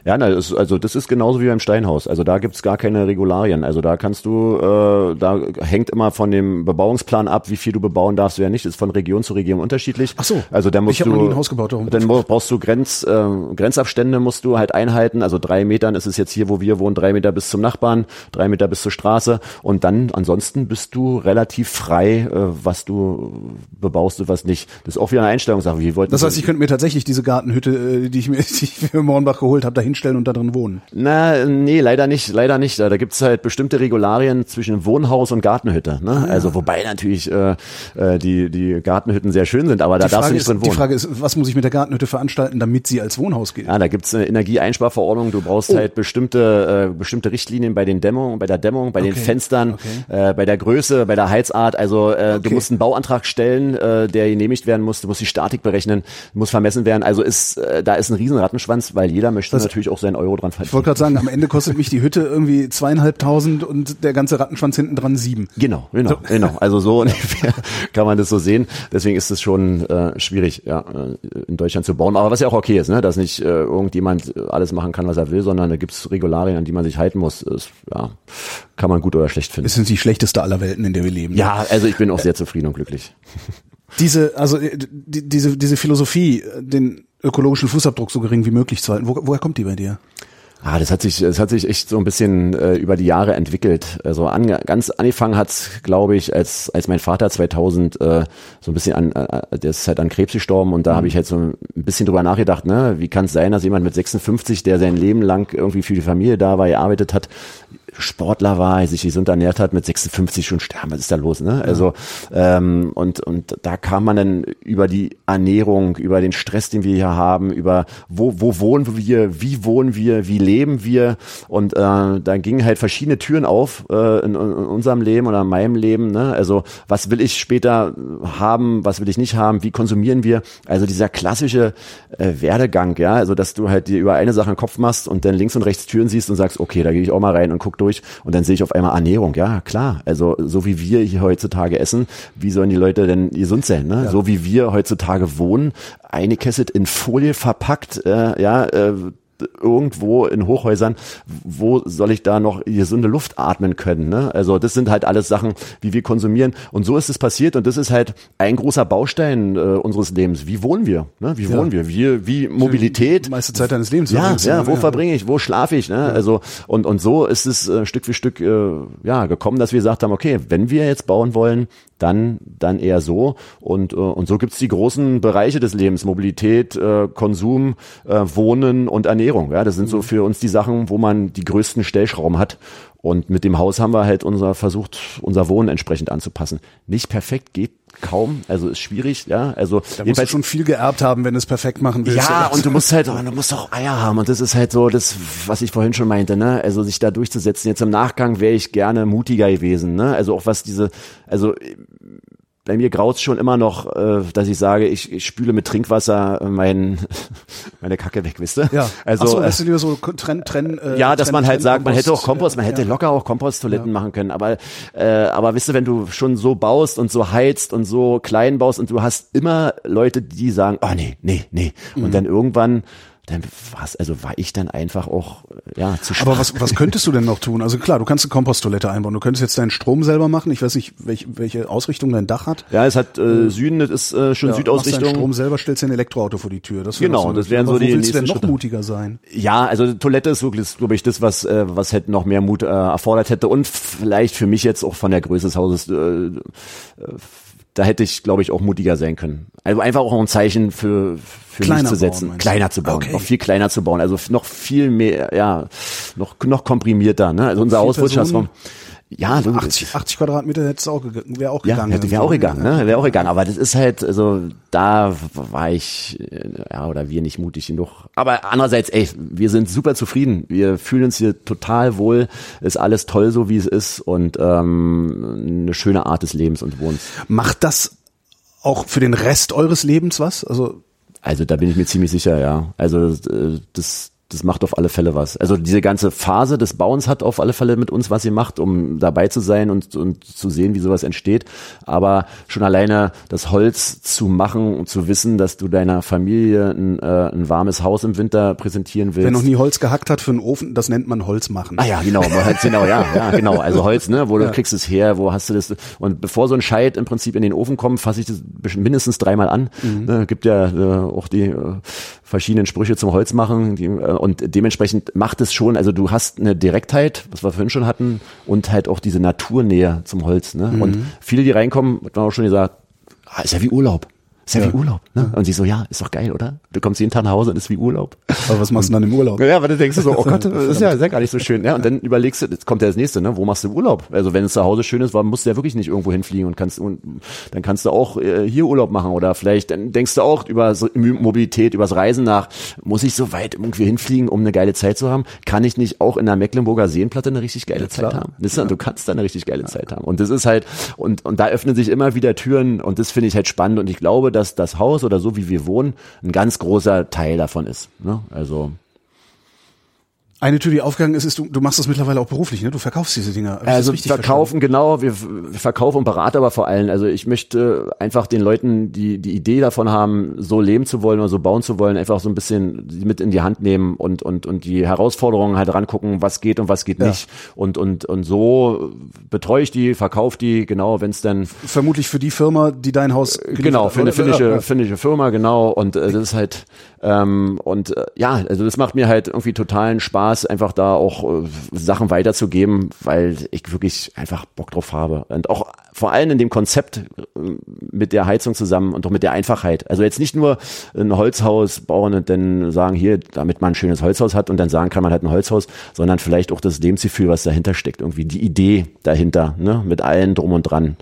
Ja, na, das, also das ist genauso wie beim Steinhaus. Also da gibt's gar keine Regularien. Also da kannst du, äh, da hängt immer von dem Bebauungsplan ab, wie viel du bebauen darfst, wer nicht. Das ist von Region zu Region unterschiedlich. Ach so. Also da musst Ich du, noch nie ein Haus gebaut, darum. Dann brauchst du Grenz, äh, Grenzabstände musst du halt einhalten. Also drei Metern ist es jetzt hier, wo wir wohnen, drei Meter bis zum Nachbarn, drei Meter bis zur Straße. Und dann ansonsten bist du relativ frei, äh, was du bebaust und was nicht. Das ist auch wieder eine Einstellungssache. Wie wollten Das heißt, ich könnte mir tatsächlich diese Gartenhütte, äh, die ich mir die ich für Mornbach geholt habe, da hinstellen und da drin wohnen. Na, nee, leider nicht, leider nicht. Da gibt's halt bestimmte Regularien zwischen Wohnhaus und Gartenhütte. Ah, Ne? Also wobei natürlich äh, äh, die, die Gartenhütten sehr schön sind, aber da Die darfst du Frage, nicht ist, drin die wohnen. Frage ist, was muss ich mit der Gartenhütte veranstalten, damit sie als Wohnhaus gilt? Ja, da gibt's eine Energieeinsparverordnung. Du brauchst Oh. halt bestimmte, äh, bestimmte Richtlinien bei den Dämmungen, bei der Dämmung, bei den Okay. Fenstern, Okay. äh, bei der Größe, bei der Heizart. Also äh, du Okay. musst einen Bauantrag stellen, äh, der genehmigt werden muss. Du musst die Statik berechnen, muss vermessen werden. Also ist äh, da ist ein riesen Rattenschwanz, weil jeder möchte natürlich auch seinen Euro dran verdienen. Ich wollte gerade sagen, am Ende kostet mich die Hütte irgendwie zweieinhalbtausend und der ganze Rattenschwanz hinten dran sieben. Genau, genau, genau. Also so ungefähr kann man das so sehen. Deswegen ist es schon äh, schwierig, ja, äh, in Deutschland zu bauen. Aber was ja auch okay ist, ne, dass nicht äh, irgendjemand alles machen kann, was er will, sondern da gibt's Regularien, an die man sich halten muss. Ist, ja, kann man gut oder schlecht finden. Es ist die schlechteste aller Welten, in der wir leben. Ja, also ich bin auch sehr zufrieden und glücklich. Diese, also äh, die, diese, diese Philosophie, äh, den ökologischen Fußabdruck so gering wie möglich zu halten, wo, woher kommt die bei dir? Ah, das hat sich, das hat sich echt so ein bisschen äh, über die Jahre entwickelt. Also an, ganz angefangen hat's, glaube ich, als als mein Vater 2000 äh, so ein bisschen an, äh, der ist halt an Krebs gestorben und da habe ich halt so ein bisschen drüber nachgedacht, ne, wie kann es sein, dass jemand mit 56, der sein Leben lang irgendwie für die Familie da war, gearbeitet hat, Sportler war, sich gesund ernährt hat, mit 56 schon sterben. Was ist da los? Ne? Also ähm, und und da kam man dann über die Ernährung, über den Stress, den wir hier haben, über wo wo wohnen wir, wie wohnen wir, wie leben wir und äh, da gingen halt verschiedene Türen auf äh, in, in unserem Leben oder in meinem Leben. Ne? Also was will ich später haben, was will ich nicht haben, wie konsumieren wir? Also dieser klassische äh, Werdegang, ja, also dass du halt dir über eine Sache einen Kopf machst und dann links und rechts Türen siehst und sagst, okay, da gehe ich auch mal rein und guck durch und dann sehe ich auf einmal Ernährung. Ja, klar. Also so wie wir hier heutzutage essen, wie sollen die Leute denn gesund sein? Ne? Ja. So wie wir heutzutage wohnen, eine Kessel in Folie verpackt, äh, ja, äh, irgendwo in Hochhäusern, wo soll ich da noch gesunde Luft atmen können? Ne? Also das sind halt alles Sachen, wie wir konsumieren. Und so ist es passiert und das ist halt ein großer Baustein äh, unseres Lebens. Wie wohnen wir? Ne? Wie ja. wohnen wir? Wie, wie Mobilität? Die meiste Zeit deines Lebens. Ja, ja, wo ja. verbringe ich? Wo schlafe ich? Ne? Ja. Also und und so ist es äh, Stück für Stück äh, ja gekommen, dass wir gesagt haben, okay, wenn wir jetzt bauen wollen, dann, dann eher so. Und, äh, und so gibt's die großen Bereiche des Lebens, Mobilität, äh, Konsum, äh, Wohnen und Ernährung. Ja, das sind so mhm. für uns die Sachen, wo man die größten Stellschrauben hat. Und mit dem Haus haben wir halt unser versucht, unser Wohnen entsprechend anzupassen. Nicht perfekt geht kaum, also ist schwierig, ja. Also da musst du schon viel geerbt haben, wenn du es perfekt machen willst. Ja, und du musst halt, du musst auch Eier haben und das ist halt so das, was ich vorhin schon meinte, ne? Also sich da durchzusetzen. Jetzt im Nachgang wäre ich gerne mutiger gewesen, ne? Also auch was diese, also bei mir graut's schon immer noch, äh, dass ich sage, ich, ich spüle mit Trinkwasser mein, meine Kacke weg, wisst ihr? Ja. Also, Ach so, das sind so Trend, Trend, äh, Ja, dass man halt sagt, man hätte auch Kompost, man hätte ja. locker auch Komposttoiletten ja. machen können, aber, äh, aber wisst ihr, wenn du schon so baust und so heizt und so klein baust und du hast immer Leute, die sagen, oh nee, nee, nee. Und mhm. dann irgendwann dann war's, also war ich dann einfach auch ja zu schwach. Aber was, was könntest du denn noch tun? Also klar, du kannst eine Komposttoilette einbauen. Du könntest jetzt deinen Strom selber machen. Ich weiß nicht, welche, welche Ausrichtung dein Dach hat. Ja, es hat äh, Süden, das ist äh, schon ja, Südausrichtung. Machst deinen Strom selber, stellst dir ein Elektroauto vor die Tür. Das genau, das wären so die willst du denn noch Schritte. mutiger sein? Ja, also Toilette ist wirklich, glaube ich, das, was äh, was hätte noch mehr Mut äh, erfordert hätte und vielleicht für mich jetzt auch von der Größe des Hauses äh, äh da hätte ich, glaube ich, auch mutiger sein können. Also einfach auch ein Zeichen für, für kleiner mich zu setzen, bauen, kleiner zu bauen, okay. noch viel kleiner zu bauen, also noch viel mehr, ja, noch noch komprimierter. Ne? Also unser schon ja, du, 80, 80 Quadratmeter hätte auch wäre auch gegangen. Ja, wäre auch gegangen, ne? Wäre auch gegangen. Aber das ist halt, also da war ich, äh, ja, oder wir nicht mutig genug. Aber andererseits, ey, wir sind super zufrieden. Wir fühlen uns hier total wohl. Ist alles toll, so wie es ist und ähm, eine schöne Art des Lebens und Wohnens. Macht das auch für den Rest eures Lebens was? Also also da bin ich mir ziemlich sicher, ja. Also äh, das das macht auf alle Fälle was. Also diese ganze Phase des Bauens hat auf alle Fälle mit uns was gemacht, um dabei zu sein und, und zu sehen, wie sowas entsteht. Aber schon alleine das Holz zu machen und zu wissen, dass du deiner Familie ein, äh, ein warmes Haus im Winter präsentieren willst. Wer noch nie Holz gehackt hat für einen Ofen, das nennt man Holz machen. Ah ja, genau, genau, ja, ja, genau. Also Holz, ne, wo du ja. kriegst es her, wo hast du das? Und bevor so ein Scheit im Prinzip in den Ofen kommt, fasse ich das mindestens dreimal an. Mhm. Ne, gibt ja äh, auch die äh, verschiedenen Sprüche zum Holz machen die, äh, und dementsprechend macht es schon, also du hast eine Direktheit, was wir vorhin schon hatten, und halt auch diese Naturnähe zum Holz. Ne? Mhm. Und viele, die reinkommen, hat man auch schon gesagt, ah, ist ja wie Urlaub. Ist ja, ja, wie Urlaub. Ne? Und sie so, ja, ist doch geil, oder? Du kommst jeden Tag nach Hause und ist wie Urlaub. Aber was machst du dann im Urlaub? Ja, aber dann denkst du so, oh Gott, das ist ja, ist ja gar nicht so schön. Ja, und dann überlegst du, jetzt kommt ja das nächste, ne? Wo machst du Urlaub? Also wenn es zu Hause schön ist, warum musst du ja wirklich nicht irgendwo hinfliegen und kannst und dann kannst du auch äh, hier Urlaub machen oder vielleicht dann denkst du auch über Mobilität, übers Reisen nach, muss ich so weit irgendwie hinfliegen, um eine geile Zeit zu haben? Kann ich nicht auch in der Mecklenburger Seenplatte eine richtig geile ja, Zeit haben? Das, ja. Du kannst da eine richtig geile. Zeit haben. Und das ist halt, und, und da öffnen sich immer wieder Türen und das finde ich halt spannend und ich glaube, dass das Haus oder so, wie wir wohnen, ein ganz großer Teil davon ist. Ne? Also eine Tür, die aufgegangen ist, ist, du, du machst das mittlerweile auch beruflich, ne? Du verkaufst diese Dinger. Also verkaufen, genau, wir, wir verkaufen und beraten aber vor allem. Also ich möchte einfach den Leuten, die die Idee davon haben, so leben zu wollen oder so bauen zu wollen, einfach so ein bisschen mit in die Hand nehmen und und und die Herausforderungen halt rangucken, was geht und was geht ja. nicht. Und und und so betreue ich die, verkaufe die, genau, wenn es dann vermutlich für die Firma, die dein Haus genau für eine finnische finnische Firma, genau. Und äh, das ist halt ähm, und äh, ja, also das macht mir halt irgendwie totalen Spaß Spaß, einfach da auch äh, Sachen weiterzugeben, weil ich wirklich einfach Bock drauf habe. Und auch vor allem in dem Konzept äh, mit der Heizung zusammen und auch mit der Einfachheit. Also jetzt nicht nur ein Holzhaus bauen und dann sagen, hier, damit man ein schönes Holzhaus hat und dann sagen kann, man hat ein Holzhaus, sondern vielleicht auch das Lebensgefühl, was dahinter steckt, irgendwie die Idee dahinter, ne, mit allen drum und dran.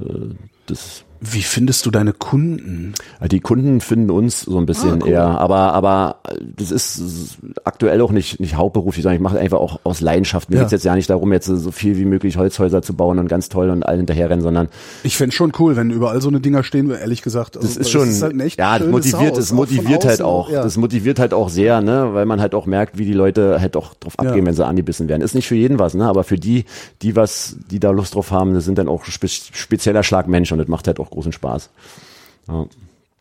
Äh, das wie findest du deine Kunden? Die Kunden finden uns so ein bisschen ah, cool. eher, aber aber das ist aktuell auch nicht nicht hauptberuflich, sondern ich mache einfach auch aus Leidenschaft. Mir ja. geht's jetzt ja nicht darum, jetzt so viel wie möglich Holzhäuser zu bauen und ganz toll und allen hinterherrennen, sondern ich fände schon cool, wenn überall so eine Dinger stehen, ehrlich gesagt. Also, das ist schon, das ist halt ja, das motiviert, das motiviert halt auch, ja. das motiviert halt auch sehr, ne, weil man halt auch merkt, wie die Leute halt auch drauf abgehen, ja. wenn sie angebissen werden. Ist nicht für jeden was, ne, aber für die, die was, die da Lust drauf haben, das sind dann auch spe spezieller Schlag Mensch und das macht halt auch großen Spaß. Ja.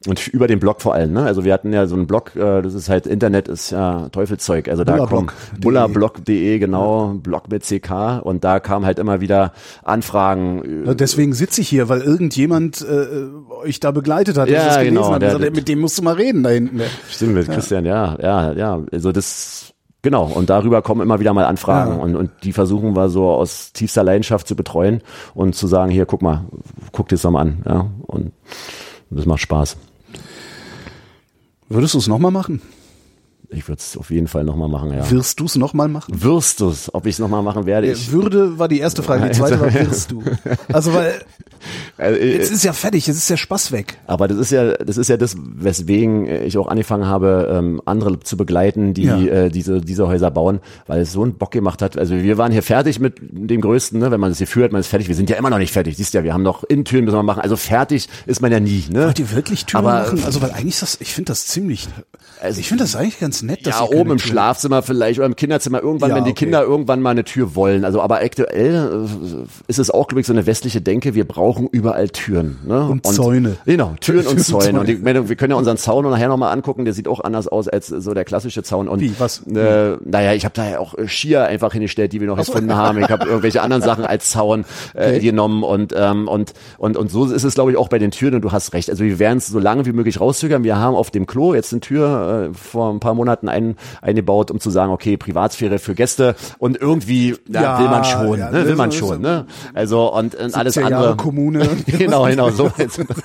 Und über den Blog vor allem, ne? Also wir hatten ja so einen Blog, äh, das ist halt Internet ist ja Teufelszeug. Also da kommt bullerblog.de, genau, ja. Blog mit CK und da kam halt immer wieder Anfragen. Ja, deswegen sitze ich hier, weil irgendjemand äh, euch da begleitet hat, ja, das genau, hat, der, gesagt, mit dem musst du mal reden da hinten. Stimmt, mit Christian, ja, ja, ja. Also das Genau, und darüber kommen immer wieder mal Anfragen ja. und, und die versuchen wir so aus tiefster Leidenschaft zu betreuen und zu sagen, hier, guck mal, guck dir das mal an. Ja, und das macht Spaß. Würdest du es nochmal machen? Ich würde es auf jeden Fall nochmal machen, ja. Wirst du es nochmal machen? Wirst du es? Ob ich es nochmal machen werde? Ich würde war die erste Frage, die zweite war, wirst du? Also weil also, äh, jetzt ist ja fertig, jetzt ist der Spaß weg. Aber das ist ja, das ist ja das, weswegen ich auch angefangen habe, ähm, andere zu begleiten, die ja. äh, diese diese Häuser bauen, weil es so einen Bock gemacht hat. Also wir waren hier fertig mit dem Größten, ne? wenn man das hier führt, man ist fertig. Wir sind ja immer noch nicht fertig. Siehst ja, wir haben noch Innentüren müssen wir machen. Also fertig ist man ja nie. Ne? Wollt ihr wirklich Türen Aber, machen? Also weil eigentlich ist das, ich finde das ziemlich. Also ich finde das eigentlich ganz nett. Dass ja, oben im Tür Schlafzimmer vielleicht oder im Kinderzimmer irgendwann, ja, wenn die okay. Kinder irgendwann mal eine Tür wollen. Also aber aktuell äh, ist es auch glaube ich so eine westliche Denke. Wir brauchen überall Türen ne? und, und Zäune. Genau, Türen und Zäune. Und die, wir können ja unseren Zaun nachher noch mal angucken. Der sieht auch anders aus als so der klassische Zaun. Und Wie was? Äh, naja, ich habe da ja auch äh, Skier einfach hingestellt, die wir noch so. gefunden haben. Ich habe irgendwelche anderen Sachen als Zaun äh, okay. genommen und ähm, und und und so ist es glaube ich auch bei den Türen. Und du hast recht. Also wir werden es so lange wie möglich rauszögern. Wir haben auf dem Klo jetzt eine Tür äh, vor ein paar Monaten ein, eingebaut, um zu sagen, okay, Privatsphäre für Gäste und irgendwie ja, ja, will man schon, ja, ne, will man schon, ne? Also und, und alles andere. Kommune. genau, genau so.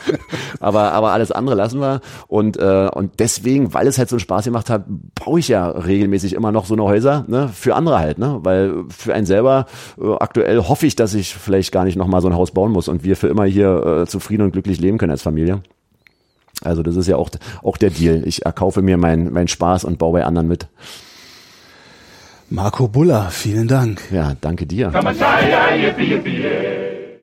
aber aber alles andere lassen wir und äh, und deswegen, weil es halt so einen Spaß gemacht hat, baue ich ja regelmäßig immer noch so eine Häuser, ne? Für andere halt, ne? Weil für einen selber äh, aktuell hoffe ich, dass ich vielleicht gar nicht noch mal so ein Haus bauen muss und wir für immer hier äh, zufrieden und glücklich leben können als Familie. Also das ist ja auch, auch der Deal. Ich erkaufe mir meinen mein Spaß und baue bei anderen mit. Marco Buller, vielen Dank. Ja, danke dir.